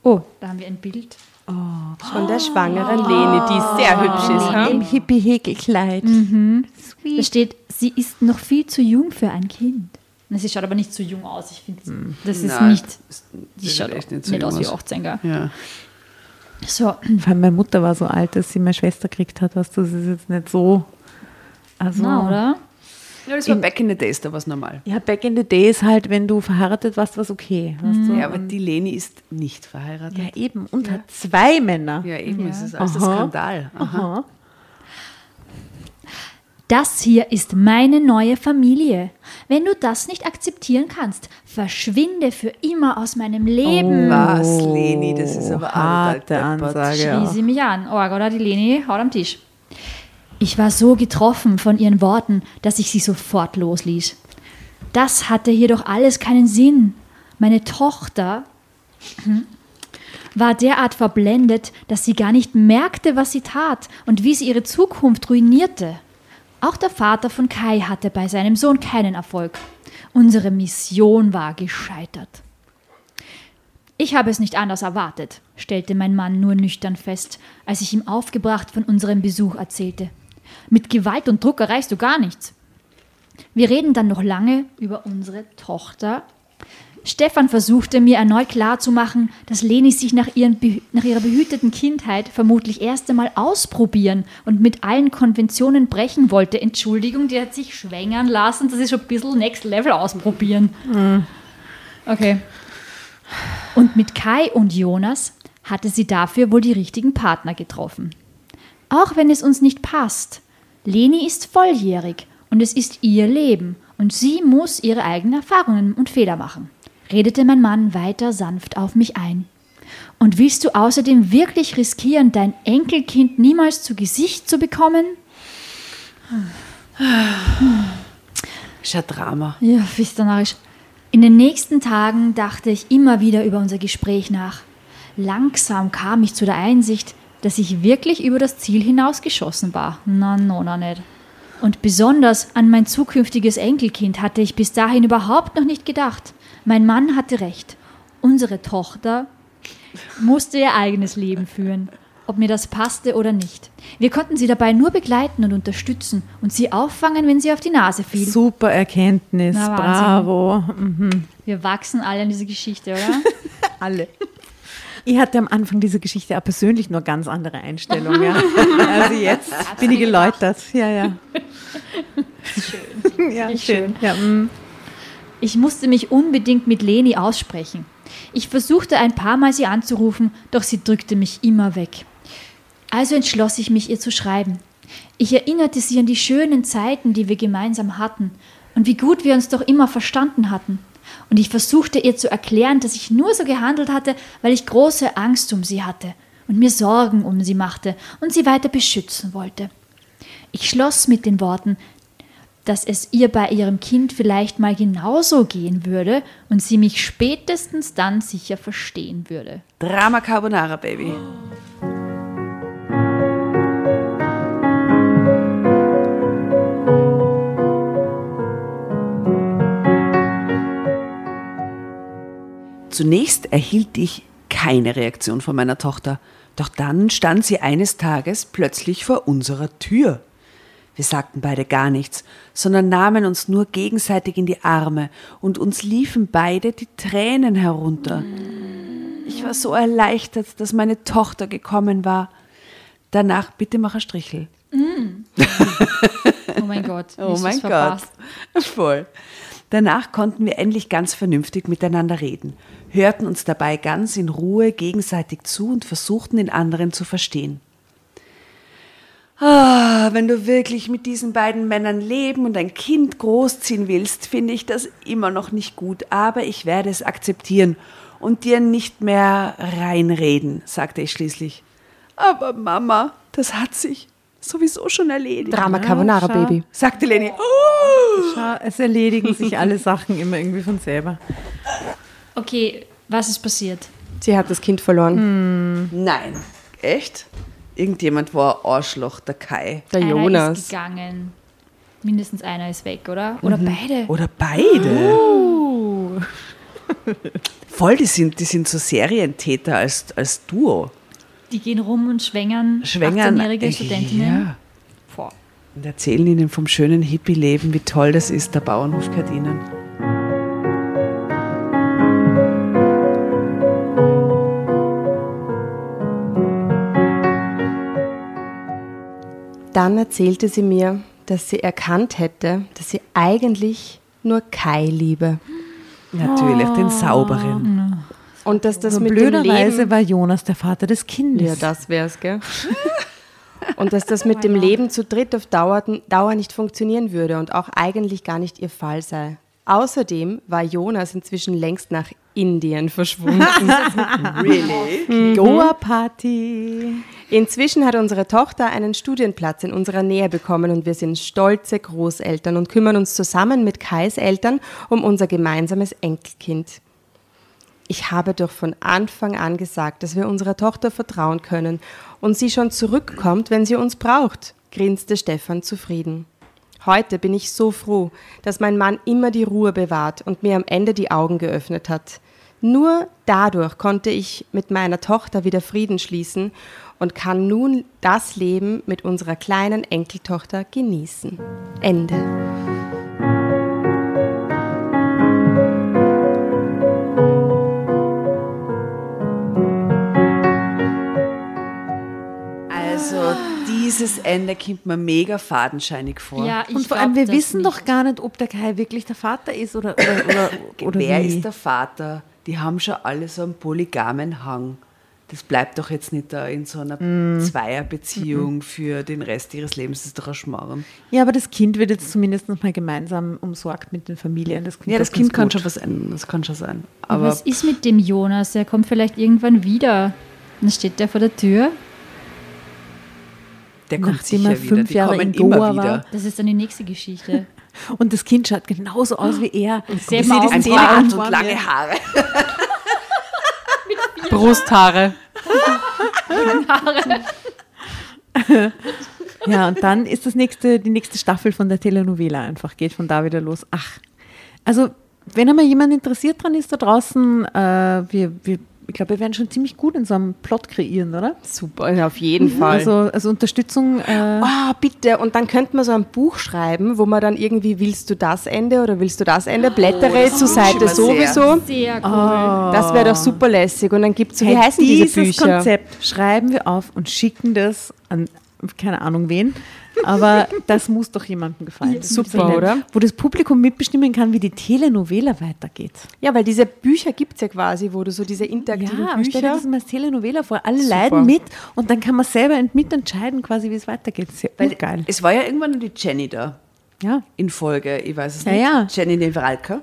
Oh, da haben wir ein Bild. Von der schwangeren Leni, die sehr hübsch ist. ha? Im Hippie-Häkelkleid. Da steht, sie ist noch viel zu jung für ein Kind. Na, Sie schaut aber nicht zu jung aus. Ich finde, das ist Nein, nicht. Sieht schaut echt nicht, nicht aus wie aus. 18, gell? Ja. So, Vor allem meine Mutter war so alt, dass sie meine Schwester gekriegt hat. Weißt du, das ist jetzt nicht so. Also, na, oder? Ja, das war back in the days, da war es normal. Ja, back in the days halt, wenn du verheiratet warst, war es okay. Weißt du? Ja, aber die Leni ist nicht verheiratet. ja, eben. Und hat zwei Männer. Ja, eben, Ja. es ist alles ein Aha. Skandal. Aha. Aha. Das hier ist meine neue Familie. Wenn du das nicht akzeptieren kannst, verschwinde für immer aus meinem Leben. Was, Leni, das ist aber Harte arg deppert. Ansage. Schrie Ja. sie mich an. Oh, oder die Leni haut am Tisch. Ich war so getroffen von ihren Worten, dass ich sie sofort losließ. Das hatte hier doch alles keinen Sinn. Meine Tochter hm, war derart verblendet, dass sie gar nicht merkte, was sie tat und wie sie ihre Zukunft ruinierte. Auch der Vater von Kai hatte bei seinem Sohn keinen Erfolg. Unsere Mission war gescheitert. Ich habe es nicht anders erwartet, stellte mein Mann nur nüchtern fest, als ich ihm aufgebracht von unserem Besuch erzählte. Mit Gewalt und Druck erreichst du gar nichts. Wir reden dann noch lange über unsere Tochter. Stefan versuchte mir erneut klarzumachen, dass Leni sich nach, ihren, nach ihrer behüteten Kindheit vermutlich erst einmal ausprobieren und mit allen Konventionen brechen wollte. Entschuldigung, die hat sich schwängern lassen. Das ist schon ein bisschen Next Level ausprobieren. Okay. Und mit Kai und Jonas hatte sie dafür wohl die richtigen Partner getroffen. Auch wenn es uns nicht passt. Leni ist volljährig und es ist ihr Leben und sie muss ihre eigenen Erfahrungen und Fehler machen, redete mein Mann weiter sanft auf mich ein. Und willst du außerdem wirklich riskieren, dein Enkelkind niemals zu Gesicht zu bekommen? Ist ein Drama. Ja, narrisch. In den nächsten Tagen dachte ich immer wieder über unser Gespräch nach. Langsam kam ich zu der Einsicht, dass ich wirklich über das Ziel hinausgeschossen war. Na, no, na nicht. Und besonders an mein zukünftiges Enkelkind hatte ich bis dahin überhaupt noch nicht gedacht. Mein Mann hatte recht. Unsere Tochter musste ihr eigenes Leben führen, ob mir das passte oder nicht. Wir konnten sie dabei nur begleiten und unterstützen und sie auffangen, wenn sie auf die Nase fiel. Super Erkenntnis. Na. Bravo. Wir wachsen alle in diese Geschichte, oder? (laughs) Alle. Ich hatte am Anfang dieser Geschichte auch persönlich nur ganz andere Einstellungen. Ja. (laughs) Also jetzt bin ich geläutert. Ja, ja. Schön. Ja, Richtig schön. Ja, mm. Ich musste mich unbedingt mit Leni aussprechen. Ich versuchte ein paar Mal sie anzurufen, doch sie drückte mich immer weg. Also entschloss ich mich, ihr zu schreiben. Ich erinnerte sie an die schönen Zeiten, die wir gemeinsam hatten und wie gut wir uns doch immer verstanden hatten. Und ich versuchte ihr zu erklären, dass ich nur so gehandelt hatte, weil ich große Angst um sie hatte und mir Sorgen um sie machte und sie weiter beschützen wollte. Ich schloss mit den Worten, dass es ihr bei ihrem Kind vielleicht mal genauso gehen würde und sie mich spätestens dann sicher verstehen würde. Drama Carbonara, Baby. Zunächst erhielt ich keine Reaktion von meiner Tochter, doch dann stand sie eines Tages plötzlich vor unserer Tür. Wir sagten beide gar nichts, sondern nahmen uns nur gegenseitig in die Arme und uns liefen beide die Tränen herunter. Ich war so erleichtert, dass meine Tochter gekommen war. Danach, bitte mach ein Strichel. (laughs) Oh mein Gott. Oh mein Gott. verpasst. (laughs) Voll. Danach konnten wir endlich ganz vernünftig miteinander reden, hörten uns dabei ganz in Ruhe gegenseitig zu und versuchten den anderen zu verstehen. Ah, wenn du wirklich mit diesen beiden Männern leben und ein Kind großziehen willst, finde ich das immer noch nicht gut, aber ich werde es akzeptieren und dir nicht mehr reinreden, sagte ich schließlich. Aber Mama, das hat sich sowieso schon erledigt, Drama Carbonara, schau. Baby. sagte Leni. Oh. Schau, es erledigen sich alle Sachen immer irgendwie von selber. Okay, was ist passiert? Sie hat das Kind verloren. Nein. Echt? Irgendjemand war ein Arschloch, der Kai. Der Einer ist Jonas. gegangen. Mindestens einer ist weg, oder? Oder beide. Oder beide. Voll, die sind, die sind so Serientäter als, als Duo. Die gehen rum und schwängern, Schwängern. 18-jährige Studentinnen. Ja. Und erzählen ihnen vom schönen Hippie-Leben, wie toll das ist, der Bauernhof Kardinen. Dann erzählte sie mir, dass sie erkannt hätte, dass sie eigentlich nur Kai liebe. Natürlich, den sauberen. Und dass das Nur mit dem blöderweise Leben... war Jonas der Vater des Kindes. Ja, das wär's, gell? (laughs) Und dass das mit dem Leben zu dritt auf Dauer, Dauer nicht funktionieren würde und auch eigentlich gar nicht ihr Fall sei. Außerdem war Jonas inzwischen längst nach Indien verschwunden. (laughs) Really? Goa-Party. Inzwischen hat unsere Tochter einen Studienplatz in unserer Nähe bekommen und wir sind stolze Großeltern und kümmern uns zusammen mit Kais Eltern um unser gemeinsames Enkelkind. Ich habe doch von Anfang an gesagt, dass wir unserer Tochter vertrauen können und sie schon zurückkommt, wenn sie uns braucht, grinste Stefan zufrieden. Heute bin ich so froh, dass mein Mann immer die Ruhe bewahrt und mir am Ende die Augen geöffnet hat. Nur dadurch konnte ich mit meiner Tochter wieder Frieden schließen und kann nun das Leben mit unserer kleinen Enkeltochter genießen. Ende. Also, dieses Ende kommt mir mega fadenscheinig vor. Ja, ich Und vor allem, wir wissen nicht. doch gar nicht, ob der Kai wirklich der Vater ist oder, oder, oder, (laughs) oder Wer wie. ist der Vater? Die haben schon alle so einen polygamen Hang. Das bleibt doch jetzt nicht da in so einer Mm. Zweierbeziehung für den Rest ihres Lebens. Das ist doch ein Schmarrn. Ja, aber das Kind wird jetzt zumindest noch mal gemeinsam umsorgt mit den Familien. Das Ja, das Kind kann gut. schon was ändern. Das kann schon sein. Aber was ist mit dem Jonas? Er kommt vielleicht irgendwann wieder. Dann steht der vor der Tür. der kommt Nachdem sicher er wieder. fünf Die Jahre kommen in Goa immer war. wieder. Das ist dann die nächste Geschichte. (laughs) Und das Kind schaut genauso aus wie er. Selben Ich sehe Augen. die Ein Szene Bart ganz und lange. Haare. (laughs) Brusthaare. (laughs) Ja, und dann ist das nächste, die nächste Staffel von der Telenovela einfach, geht von da wieder los. Ach, also wenn einmal jemand interessiert dran ist da draußen, äh, wir, wir, ich glaube, wir werden schon ziemlich gut in so einem Plot kreieren, oder? Super, auf jeden Fall. Also, also Unterstützung. Äh, Oh, bitte. Und dann könnte man so ein Buch schreiben, wo man dann irgendwie, willst du das Ende oder willst du das Ende? Blättere zur Seite sehr. sowieso. Sehr cool. Oh. Das wäre doch super lässig. Und dann gibt es so, wie hey, heißen diese dieses Bücher? Konzept schreiben wir auf und schicken das an keine Ahnung wen. Aber das muss doch jemandem gefallen. Super, ja nicht. oder? Wo das Publikum mitbestimmen kann, wie die Telenovela weitergeht. Ja, weil diese Bücher gibt es ja quasi, wo du so diese interaktiven Ja, aber stell dir Bücher. das mal als Telenovela vor. Alle Super. leiden mit und dann kann man selber ent- mitentscheiden, quasi, wie es weitergeht. Das ist ja Weil geil. Es war ja irgendwann nur die Jenny da Ja. in Folge, ich weiß es Ja, nicht. ja. Mhm. Jenny Nevralka.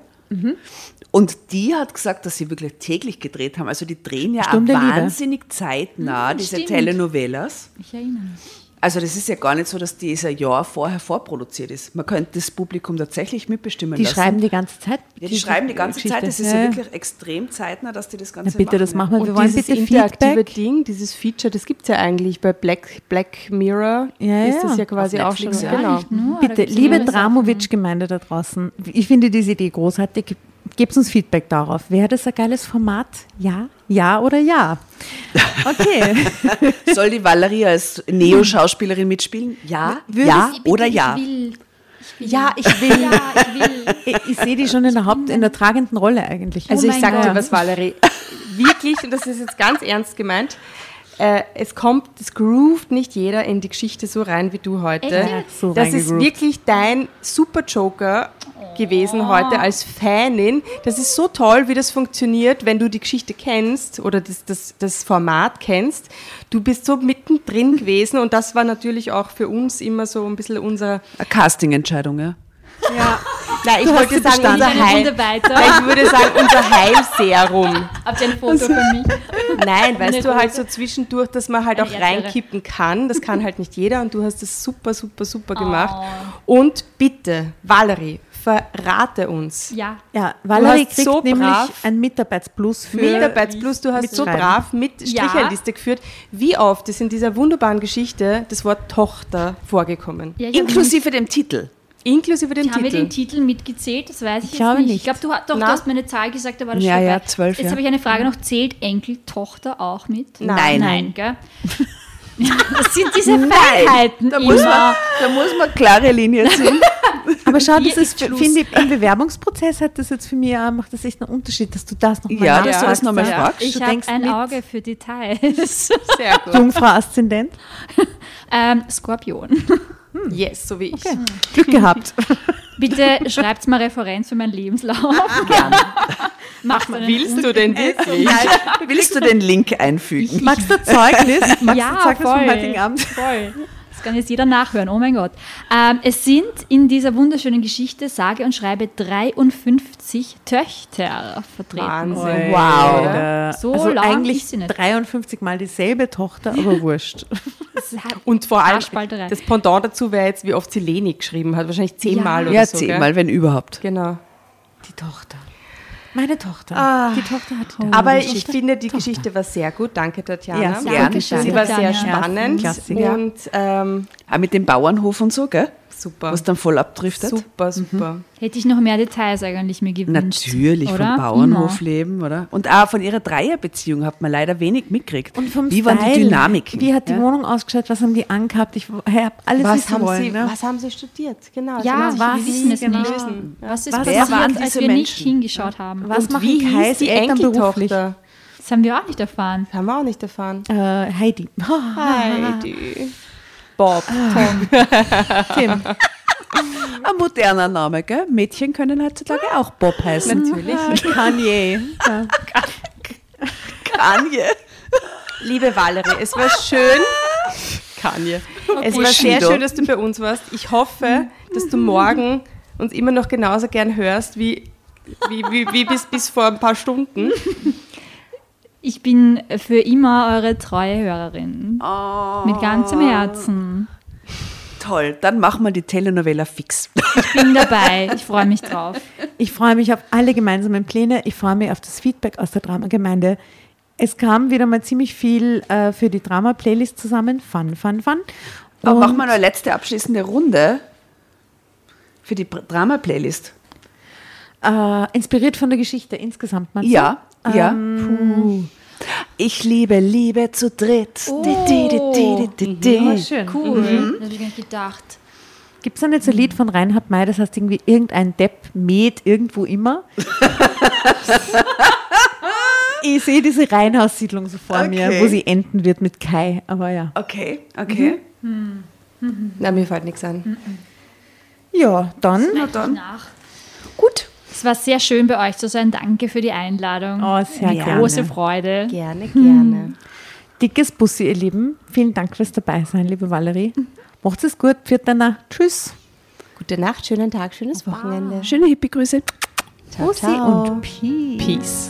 Und die hat gesagt, dass sie wirklich täglich gedreht haben. Also die drehen ja Stunde Liebe. wahnsinnig zeitnah, diese stimmt. Telenovelas. Ich erinnere mich. Also das ist ja gar nicht so, dass dieser Jahr vorher vorproduziert ist. Man könnte das Publikum tatsächlich mitbestimmen Die lassen. schreiben die ganze Zeit. ja, die schreiben die ganze Geschichte. Zeit. Das ist ja, wirklich extrem zeitnah, dass die das Ganze Na bitte, das machen wir. Und Wir wollen dieses bitte interaktive Feedback. Ding, dieses Feature, das gibt es ja eigentlich bei Black, Black Mirror. Ja, ist ja. das ja quasi auch schon. Ja. Genau. Nur, Bitte, liebe. Dramovic-Gemeinde da draußen, ich finde diese Idee großartig. Gebt uns Feedback darauf. Wäre das ein geiles Format? Ja? Ja oder ja? (laughs) Okay. (laughs) Soll die Valerie als Neo-Schauspielerin mitspielen? Ja, ja Bitte, oder ich ja? Will. Ja, ich will. Ja, ich will. (laughs) ich ich sehe die schon in der Haupt, in der tragenden Rolle eigentlich. Also Oh ich mein sag dir was, Valerie. wirklich, und das ist jetzt ganz ernst gemeint, äh, es kommt, es groovt nicht jeder in die Geschichte so rein wie du heute. Echt? So das ist wirklich dein Super Joker gewesen heute als Fanin. Das ist so toll, wie das funktioniert, wenn du die Geschichte kennst oder das, das, das Format kennst. Du bist so mittendrin (laughs) gewesen und das war natürlich auch für uns immer so ein bisschen unser Eine Casting-Entscheidung, ja. (laughs) Nein, ich hast wollte sagen, bestanden. unser Heil. Runde weiter. Nein, ich würde sagen, unser Heilserum. Habt ihr ein Foto für mich? (laughs) Nein, weißt Eine du, halt so zwischendurch, dass man halt Eine auch Erdbeere. reinkippen kann. Das kann halt nicht jeder und du hast das super, super, super gemacht. Oh. Und bitte, Valerie, verrate uns. Ja. Ja, Valerie hast kriegt so nämlich brav ein Mitarbeitsplus für Mitarbeitsplus, du hast so brav mit Ja. Stricherliste geführt. Wie oft ist in dieser wunderbaren Geschichte das Wort Tochter vorgekommen? ja Inklusive dem Titel. Inklusive dem Haben wir Titel. den Titel mitgezählt? Das weiß ich, Ich jetzt nicht. nicht. Ich glaube, du, doch, du hast mir eine Zahl gesagt, da war das Ja, schon ja, dabei. zwölf, Jetzt ja. habe ich eine Frage noch. Zählt Enkel, Tochter auch mit? Nein. Nein, gell? (laughs) das sind diese Feinheiten Da muss, man, da muss man klare Linien ziehen. (laughs) Aber schau, das ist, finde ich, im Bewerbungsprozess hat das jetzt für mich auch, macht das echt einen Unterschied, dass du das nochmal Ja, dass du das noch mal ja. fragst. Ich habe ein mit- Auge für Details. (laughs) Sehr gut. Jungfrau Aszendent. ähm, Skorpion. Yes, so wie ich. Glück gehabt. (laughs) Bitte schreibt mal Referenz für meinen Lebenslauf. (laughs) Gerne. Macht einen Willst du denn wirklich? Willst du den Link einfügen? Magst du Zeugnis? (laughs) Magst ja, du Zeugnis voll. vom heutigen Abend? Voll. Das kann jetzt jeder nachhören, oh mein Gott. Ähm, es sind in dieser wunderschönen Geschichte, sage und schreibe, 53 Töchter vertreten. Wahnsinn. Wow. Oder? So also lang eigentlich ist sie nicht. 53 Mal dieselbe Tochter, aber (laughs) wurscht. Hat- Und vor allem, das Pendant dazu wäre jetzt, wie oft sie Leni geschrieben hat. Wahrscheinlich zehnmal Ja. oder Ja, so. gell? zehnmal, wenn überhaupt. Genau. Die Tochter. Meine Tochter. Die Tochter hat Aber ich finde, die Geschichte war sehr gut. Danke, Tatjana. Ja, sehr Gerne. Sie war sehr spannend Klassiker. und ähm, Auch mit dem Bauernhof und so, gell? Super. Was dann voll abdriftet. Super, super. Hätte ich noch mehr Details eigentlich mir gewünscht. Natürlich, oder? vom Bauernhofleben, oder? Und auch von ihrer Dreierbeziehung hat man leider wenig mitgekriegt. Und vom Wie waren die Style, Dynamiken? Wie hat die ja? Wohnung ausgeschaut? Was haben die angehabt? Ich habe alles Was wissen haben, wollen. sie, ne? was haben sie studiert? Genau. Ja, sie was wir wissen es genau. nicht. Was ist Was passiert, waren als wir nicht Menschen? hingeschaut haben? Was Und machen wie Kais die Eltern beruflich? Enkeltochter? Das haben wir auch nicht erfahren. Haben wir auch nicht erfahren. Äh, Heidi. (laughs) Heidi. Bob. (laughs) Tim. (laughs) Ein moderner Name, gell? Mädchen können heutzutage auch Bob heißen. Natürlich. Kanye. Ja. Kanye. Liebe Valerie, es war schön. Kanye. Es war sehr schön, dass du bei uns warst. Ich hoffe, dass du morgen uns immer noch genauso gern hörst wie, wie, wie, wie bis, bis vor ein paar Stunden. Ich bin für immer eure treue Hörerin. Oh, Mit ganzem Herzen. toll. Dann machen wir die Telenovela fix. Ich bin dabei. Ich freue mich drauf. Ich freue mich auf alle gemeinsamen Pläne. Ich freue mich auf das Feedback aus der Dramagemeinde. Es kam wieder mal ziemlich viel äh, für die Drama-Playlist zusammen. Fun, fun, fun. Aber Und- machen wir noch eine letzte abschließende Runde für die Drama-Playlist. Äh, inspiriert von der Geschichte insgesamt, meinst Ja? Ja. Ähm, Ich liebe Liebe zu dritt. Di, di, di, di, di, di, oh, schön. Cool. Das habe ich gar nicht gedacht. Gibt es da nicht so ein Lied von Reinhard May, das heißt irgendwie irgendein Depp mäht irgendwo immer? (laughs) ich sehe diese Reihenhaussiedlung so vor mir, Okay. wo sie enden wird mit Kai, aber ja. Okay, okay. Na, mir fällt nichts ein. Ja, dann. Na dann. Nach. Gut. Es war sehr schön bei euch zu sein. Danke für die Einladung. Oh, sehr Eine gerne. große Freude. Gerne, gerne. Dickes Bussi, ihr Lieben. Vielen Dank fürs Dabeisein, liebe Valerie. Macht's es gut. Pfiat danach. Tschüss. Gute Nacht, schönen Tag, schönes Wochenende. Schöne Hippie-Grüße. Ciao, Bussi ciao. und Peace. Peace.